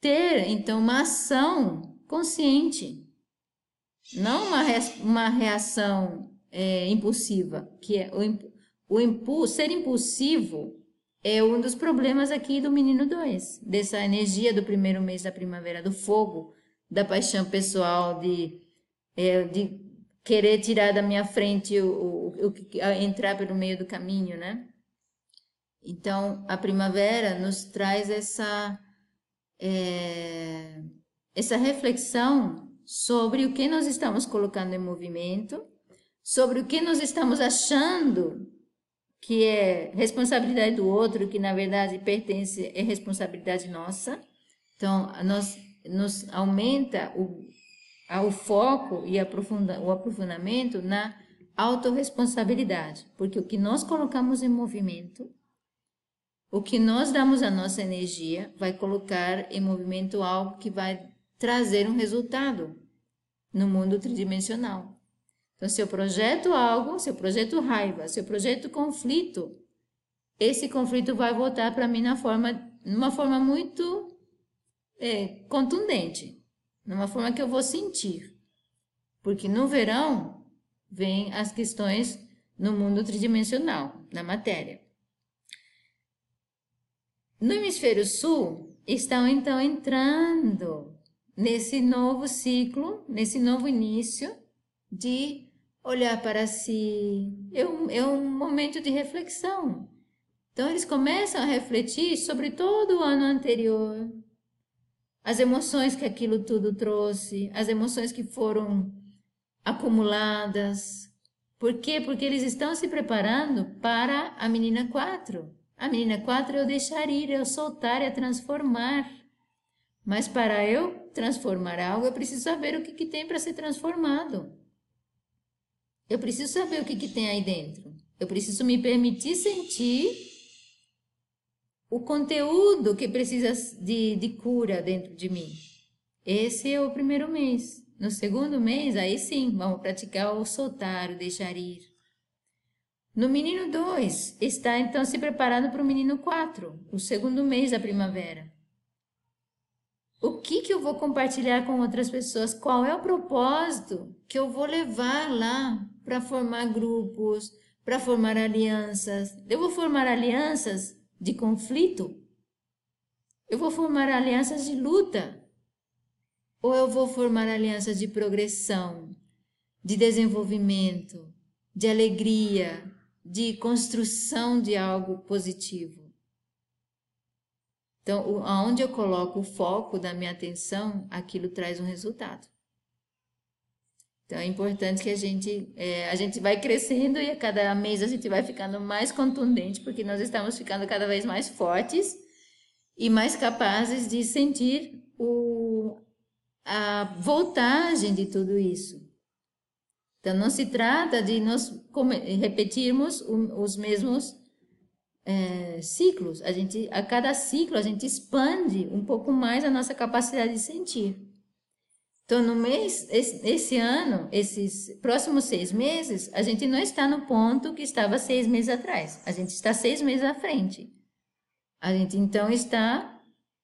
ter então uma ação consciente, não uma, uma reação é, impulsiva, que é o, o ser impulsivo é um dos problemas aqui do menino 2, dessa energia do primeiro mês da primavera, do fogo, da paixão pessoal, de, é, de querer tirar da minha frente o, o, o, entrar pelo meio do caminho, né? Então, a primavera nos traz essa, é, essa reflexão sobre o que nós estamos colocando em movimento, sobre o que nós estamos achando que é responsabilidade do outro, que na verdade pertence, é responsabilidade nossa. Então, nós, nos aumenta o, o foco e aprofunda, o aprofundamento na autorresponsabilidade, porque o que nós colocamos em movimento, o que nós damos a nossa energia, vai colocar em movimento algo que vai trazer um resultado no mundo tridimensional. Então, se eu projeto algo, se eu projeto raiva, se eu projeto conflito, esse conflito vai voltar para mim na forma, numa forma muito é, contundente, numa forma que eu vou sentir. Porque no verão vem as questões no mundo tridimensional, na matéria. No hemisfério sul, estão então entrando nesse novo ciclo, nesse novo início de olhar para si. É um, é um momento de reflexão. Então, eles começam a refletir sobre todo o ano anterior, as emoções que aquilo tudo trouxe, as emoções que foram acumuladas. Por quê? Porque eles estão se preparando para a menina 4. A menina 4 é eu deixar ir, eu soltar, é transformar. Mas para eu transformar algo, eu preciso saber o que, que tem para ser transformado. Eu preciso saber o que, que tem aí dentro. Eu preciso me permitir sentir o conteúdo que precisa de, de cura dentro de mim. Esse é o primeiro mês. No segundo mês, aí sim, vamos praticar o soltar, o deixar ir. No menino 2, está então se preparando para o menino 4, o segundo mês da primavera. O que, que eu vou compartilhar com outras pessoas? Qual é o propósito que eu vou levar lá para formar grupos, para formar alianças. Eu vou formar alianças de conflito? Eu vou formar alianças de luta? Ou eu vou formar alianças de progressão, de desenvolvimento, de alegria, de construção de algo positivo? Então, aonde eu coloco o foco da minha atenção, aquilo traz um resultado. Então é importante que a gente, é, a gente vai crescendo e a cada mês a gente vai ficando mais contundente, porque nós estamos ficando cada vez mais fortes e mais capazes de sentir o, a voltagem de tudo isso. Então não se trata de nós repetirmos os mesmos é, ciclos. A gente, a cada ciclo a gente expande um pouco mais a nossa capacidade de sentir. Então, no mês, esse, esse, ano, esses próximos seis meses, a gente não está no ponto que estava seis meses atrás. A gente está seis meses à frente. A gente então está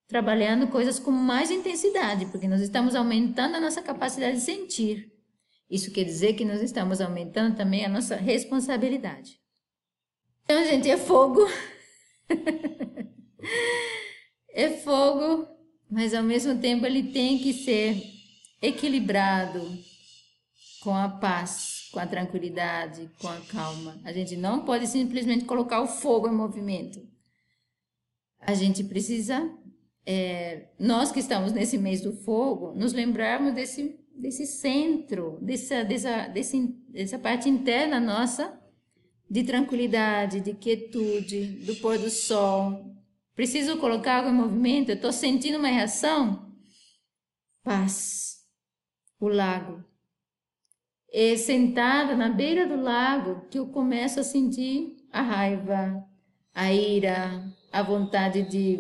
trabalhando coisas com mais intensidade, porque nós estamos aumentando a nossa capacidade de sentir. Isso quer dizer que nós estamos aumentando também a nossa responsabilidade. Então, gente, é fogo. é fogo, mas ao mesmo tempo ele tem que ser equilibrado com a paz, com a tranquilidade, com a calma. A gente não pode simplesmente colocar o fogo em movimento. A gente precisa, é, nós que estamos nesse mês do fogo, nos lembrarmos desse, desse centro, dessa, dessa, desse, dessa parte interna nossa de tranquilidade, de quietude, do pôr do sol. Preciso colocar algo em movimento, eu estou sentindo uma reação? Paz o lago. É sentada na beira do lago que eu começo a sentir a raiva, a ira, a vontade de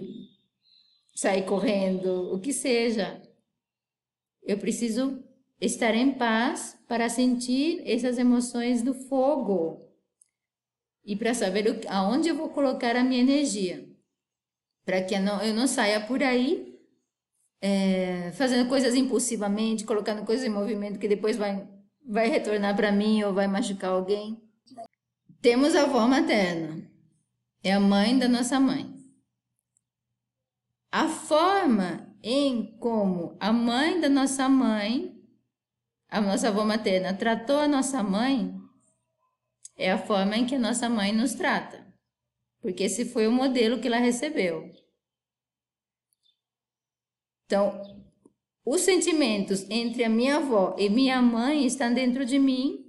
sair correndo, o que seja. Eu preciso estar em paz para sentir essas emoções do fogo e para saber aonde eu vou colocar a minha energia, para que eu não, eu não saia por aí é, fazendo coisas impulsivamente, colocando coisas em movimento que depois vai, vai retornar para mim ou vai machucar alguém. Temos a avó materna, é a mãe da nossa mãe. A forma em como a mãe da nossa mãe, a nossa avó materna, tratou a nossa mãe, é a forma em que a nossa mãe nos trata. Porque esse foi o modelo que ela recebeu. Então, os sentimentos entre a minha avó e minha mãe estão dentro de mim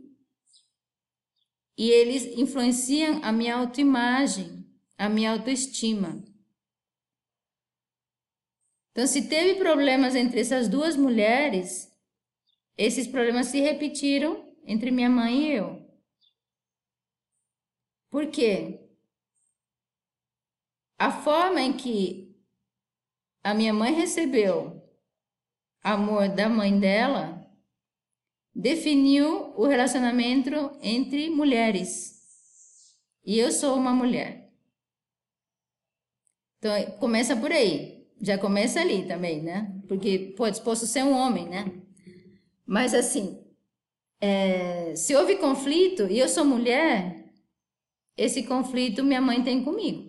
e eles influenciam a minha autoimagem, a minha autoestima. Então, se teve problemas entre essas duas mulheres, esses problemas se repetiram entre minha mãe e eu. Por quê? A forma em que a minha mãe recebeu amor da mãe dela definiu o relacionamento entre mulheres. E eu sou uma mulher. Então, começa por aí já começa ali também, né? Porque pode, posso ser um homem, né? Mas assim, é, se houve conflito e eu sou mulher, esse conflito minha mãe tem comigo.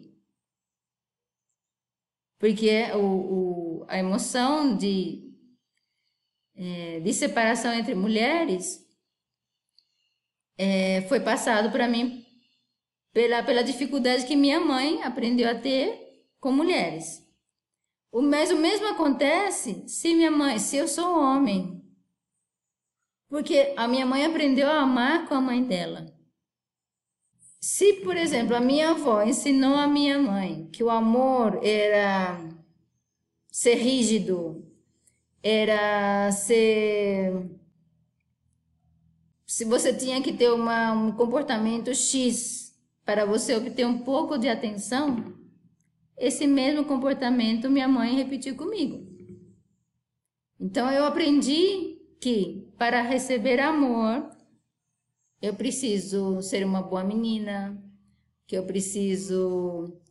Porque é o, o, a emoção de, é, de separação entre mulheres é, foi passado para mim pela, pela dificuldade que minha mãe aprendeu a ter com mulheres. O mas o mesmo acontece se minha mãe, se eu sou homem. Porque a minha mãe aprendeu a amar com a mãe dela. Se, por exemplo, a minha avó ensinou a minha mãe que o amor era ser rígido, era ser. Se você tinha que ter uma, um comportamento X para você obter um pouco de atenção, esse mesmo comportamento minha mãe repetiu comigo. Então eu aprendi que para receber amor eu preciso ser uma boa menina, que eu preciso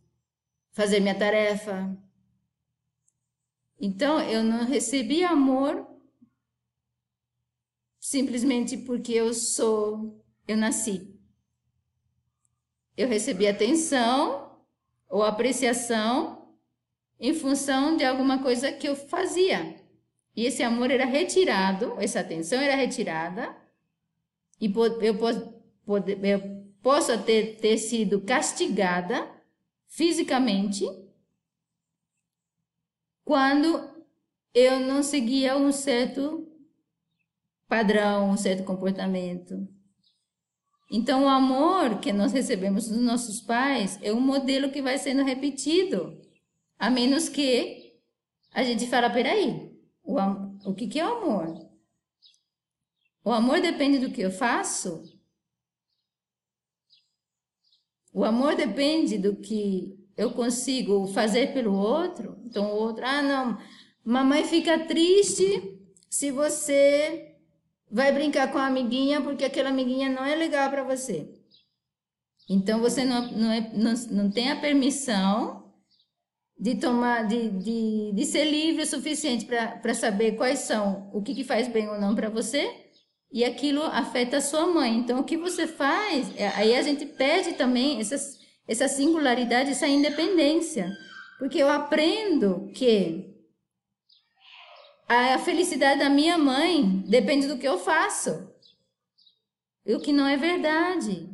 fazer minha tarefa. Então eu não recebi amor simplesmente porque eu sou, eu nasci. Eu recebi atenção ou apreciação em função de alguma coisa que eu fazia. E esse amor era retirado, essa atenção era retirada, e eu posso, eu posso ter, ter sido castigada fisicamente quando eu não seguia um certo padrão, um certo comportamento. Então, o amor que nós recebemos dos nossos pais é um modelo que vai sendo repetido, a menos que a gente fala, peraí, o, o que, que é o amor? O amor depende do que eu faço? O amor depende do que eu consigo fazer pelo outro? Então, o outro, ah, não, mamãe fica triste se você vai brincar com a amiguinha porque aquela amiguinha não é legal para você. Então você não, não, é, não, não tem a permissão de tomar, de, de, de ser livre o suficiente para saber quais são, o que, que faz bem ou não para você, e aquilo afeta a sua mãe. Então o que você faz, é, aí a gente perde também essas, essa singularidade, essa independência. Porque eu aprendo que a felicidade da minha mãe depende do que eu faço. O que não é verdade.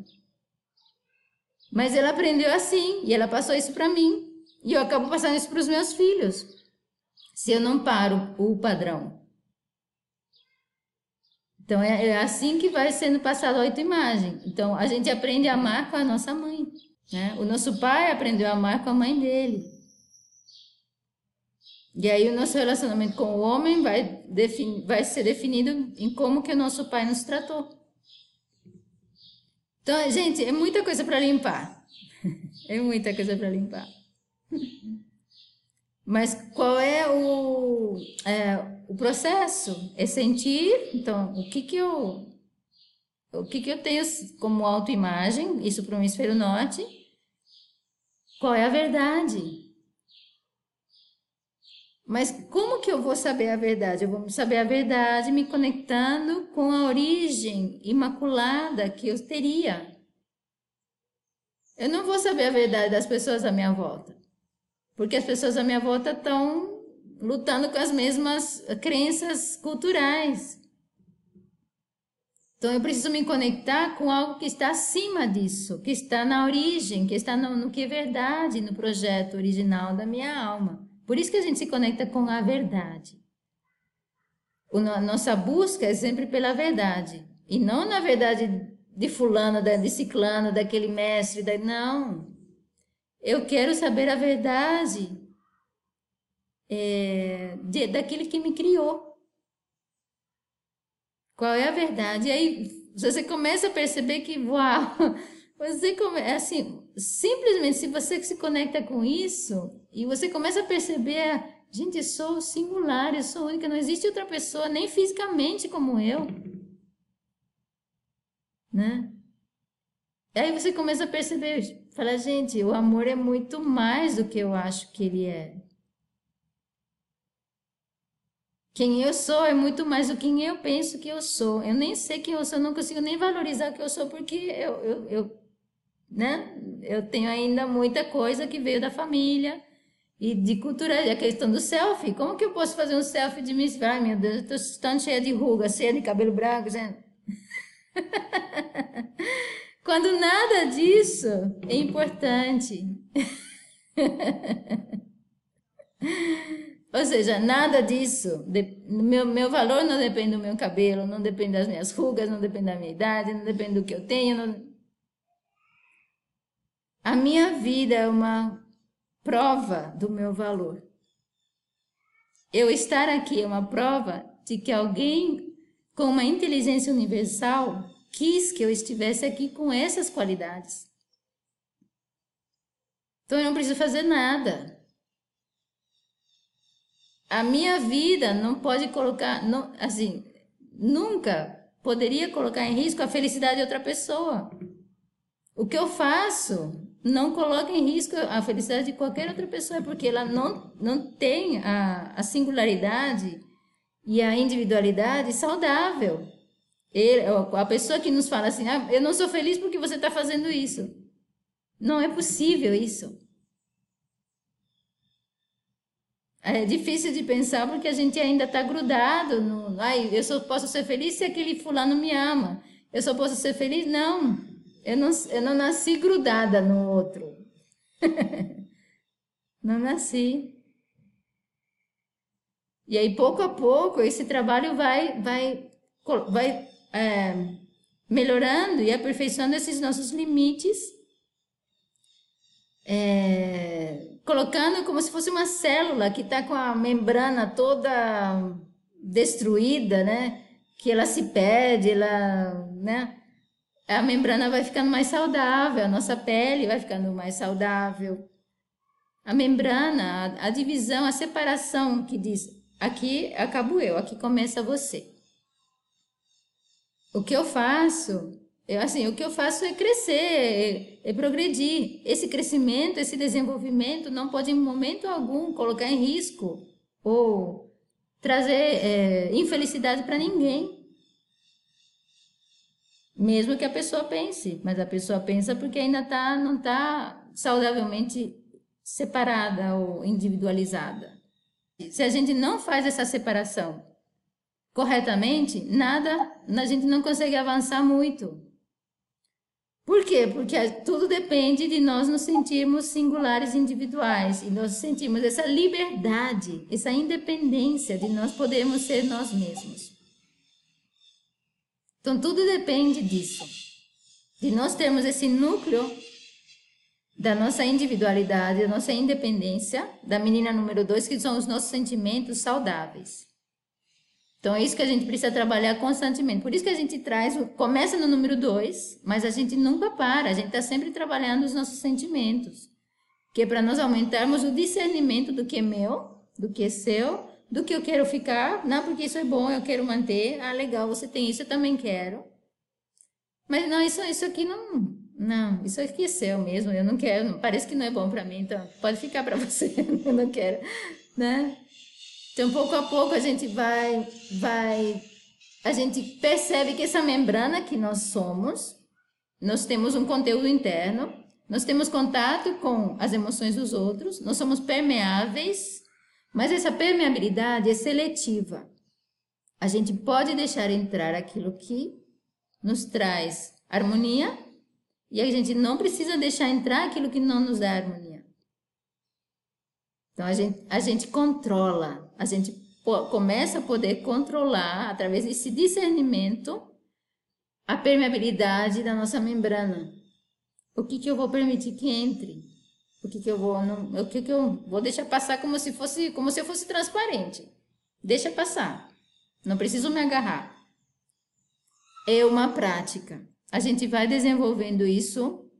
Mas ela aprendeu assim e ela passou isso para mim. E eu acabo passando isso para os meus filhos. Se eu não paro o padrão. Então é, é assim que vai sendo passado a autoimagem. Então a gente aprende a amar com a nossa mãe. Né? O nosso pai aprendeu a amar com a mãe dele. E aí o nosso relacionamento com o homem vai, vai ser definido em como que o nosso pai nos tratou. Então, gente, é muita coisa para limpar. É muita coisa para limpar. Mas qual é o, é, o processo? É sentir, então, o que que eu o que que eu tenho como autoimagem, isso para o hemisfério norte? Qual é a verdade? Mas como que eu vou saber a verdade? Eu vou saber a verdade me conectando com a origem imaculada que eu teria. Eu não vou saber a verdade das pessoas à minha volta, porque as pessoas à minha volta estão lutando com as mesmas crenças culturais. Então eu preciso me conectar com algo que está acima disso, que está na origem, que está no, no que é verdade, no projeto original da minha alma. Por isso que a gente se conecta com a verdade. O, a nossa busca é sempre pela verdade, e não na verdade de fulano, de ciclano, daquele mestre, da... não. Eu quero saber a verdade é, de, daquele que me criou. Qual é a verdade? E aí você começa a perceber que, uau, você come, é assim, simplesmente se você se conecta com isso e você começa a perceber, gente, eu sou singular, eu sou única, não existe outra pessoa, nem fisicamente como eu né? E aí você começa a perceber, fala, gente, o amor é muito mais do que eu acho que ele é. Quem eu sou é muito mais do que eu penso que eu sou. Eu nem sei quem eu sou, não consigo nem valorizar o que eu sou, porque eu, eu, eu, né? eu tenho ainda muita coisa que veio da família e de cultura, a questão do selfie. Como que eu posso fazer um selfie de mim? Ai, meu Deus, eu estou tão cheia de ruga, cheia de cabelo branco, gente. Quando nada disso é importante. Ou seja, nada disso, meu, meu valor não depende do meu cabelo, não depende das minhas rugas, não depende da minha idade, não depende do que eu tenho. Não... A minha vida é uma prova do meu valor. Eu estar aqui é uma prova de que alguém com uma inteligência universal, quis que eu estivesse aqui com essas qualidades. Então eu não preciso fazer nada. A minha vida não pode colocar, não, assim, nunca poderia colocar em risco a felicidade de outra pessoa. O que eu faço não coloca em risco a felicidade de qualquer outra pessoa, porque ela não, não tem a, a singularidade e a individualidade saudável. Ele, a pessoa que nos fala assim, ah, eu não sou feliz porque você está fazendo isso. Não é possível isso. É difícil de pensar porque a gente ainda está grudado no. Ai, eu só posso ser feliz se aquele fulano me ama. Eu só posso ser feliz? Não. Eu não, eu não nasci grudada no outro. não nasci. E aí, pouco a pouco, esse trabalho vai, vai, vai é, melhorando e aperfeiçoando esses nossos limites, é, colocando como se fosse uma célula que está com a membrana toda destruída, né? Que ela se perde, ela, né? A membrana vai ficando mais saudável, a nossa pele vai ficando mais saudável. A membrana, a, a divisão, a separação que diz aqui acabo eu, aqui começa você. O que eu faço, eu, assim, o que eu faço é crescer, é, é progredir. Esse crescimento, esse desenvolvimento não pode em momento algum colocar em risco ou trazer é, infelicidade para ninguém. Mesmo que a pessoa pense, mas a pessoa pensa porque ainda tá, não está saudavelmente separada ou individualizada. Se a gente não faz essa separação corretamente, nada, a gente não consegue avançar muito. Por quê? Porque tudo depende de nós nos sentirmos singulares individuais e nós sentimos essa liberdade, essa independência de nós podermos ser nós mesmos. Então tudo depende disso. De nós termos esse núcleo da nossa individualidade, da nossa independência, da menina número dois, que são os nossos sentimentos saudáveis. Então é isso que a gente precisa trabalhar constantemente. Por isso que a gente traz, começa no número dois, mas a gente nunca para, a gente está sempre trabalhando os nossos sentimentos, que é para nós aumentarmos o discernimento do que é meu, do que é seu, do que eu quero ficar, não porque isso é bom, eu quero manter. Ah, legal, você tem isso, eu também quero. Mas não, isso, isso aqui não, não, isso aqui é seu mesmo, eu não quero, parece que não é bom para mim, então pode ficar para você, eu não quero, né? Então, pouco a pouco a gente vai, vai, a gente percebe que essa membrana que nós somos, nós temos um conteúdo interno, nós temos contato com as emoções dos outros, nós somos permeáveis, mas essa permeabilidade é seletiva. A gente pode deixar entrar aquilo que nos traz harmonia e a gente não precisa deixar entrar aquilo que não nos dá harmonia. Então a gente, a gente controla, a gente começa a poder controlar através desse discernimento a permeabilidade da nossa membrana. O que, que eu vou permitir que entre? O que, que eu vou não, o que, que eu vou deixar passar como se fosse como se eu fosse transparente? Deixa passar. Não preciso me agarrar. É uma prática. A gente vai desenvolvendo isso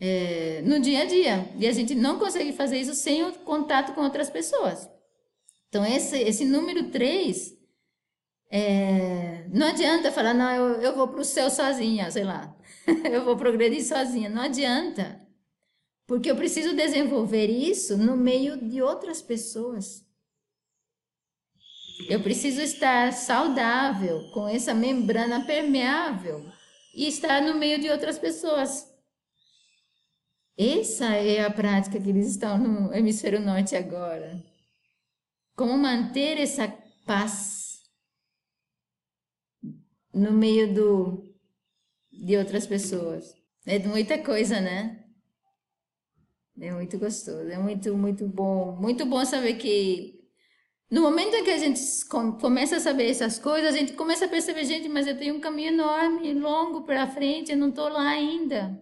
é, no dia a dia. E a gente não consegue fazer isso sem o contato com outras pessoas. Então, esse, esse número 3, é, não adianta falar, não, eu, eu vou para o céu sozinha, sei lá. eu vou progredir sozinha. Não adianta. Porque eu preciso desenvolver isso no meio de outras pessoas. Eu preciso estar saudável, com essa membrana permeável e estar no meio de outras pessoas. Essa é a prática que eles estão no hemisfério norte agora. Como manter essa paz no meio do, de outras pessoas. É muita coisa, né? É muito gostoso, é muito, muito bom. Muito bom saber que no momento em que a gente começa a saber essas coisas, a gente começa a perceber, gente, mas eu tenho um caminho enorme, longo para frente, eu não estou lá ainda.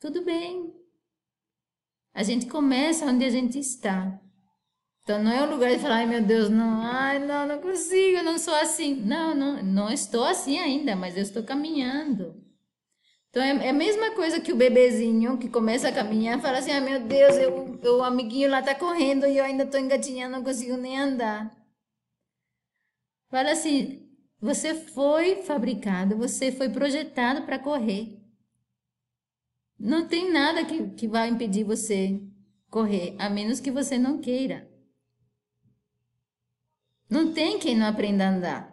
Tudo bem. A gente começa onde a gente está. Então não é o lugar de falar, ai meu Deus, não, ai não, não consigo, eu não sou assim. Não, não, não estou assim ainda, mas eu estou caminhando. Então é, é a mesma coisa que o bebezinho que começa a caminhar fala assim: ah, meu Deus, eu, eu, o amiguinho lá tá correndo e eu ainda tô engatinhando, não consigo nem andar. Fala assim: você foi fabricado, você foi projetado para correr. Não tem nada que, que vai impedir você correr, a menos que você não queira. Não tem quem não aprenda a andar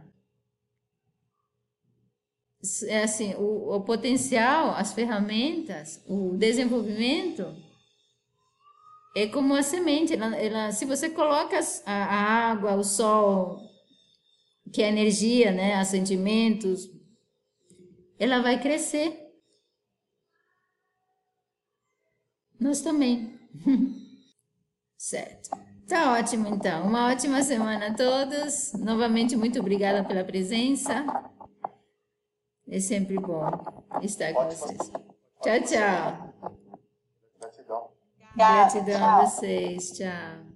é assim, o, o potencial, as ferramentas, o desenvolvimento é como a semente. Ela, ela, se você coloca a, a, água, o sol, que é energia, né, os sentimentos, ela vai crescer. Nós também. certo. Tá ótimo, então. Uma ótima semana a todos. Novamente, muito obrigada pela presença. É sempre bom estar com vocês. Tchau, tchau. Gratidão. Gratidão a vocês. Tchau.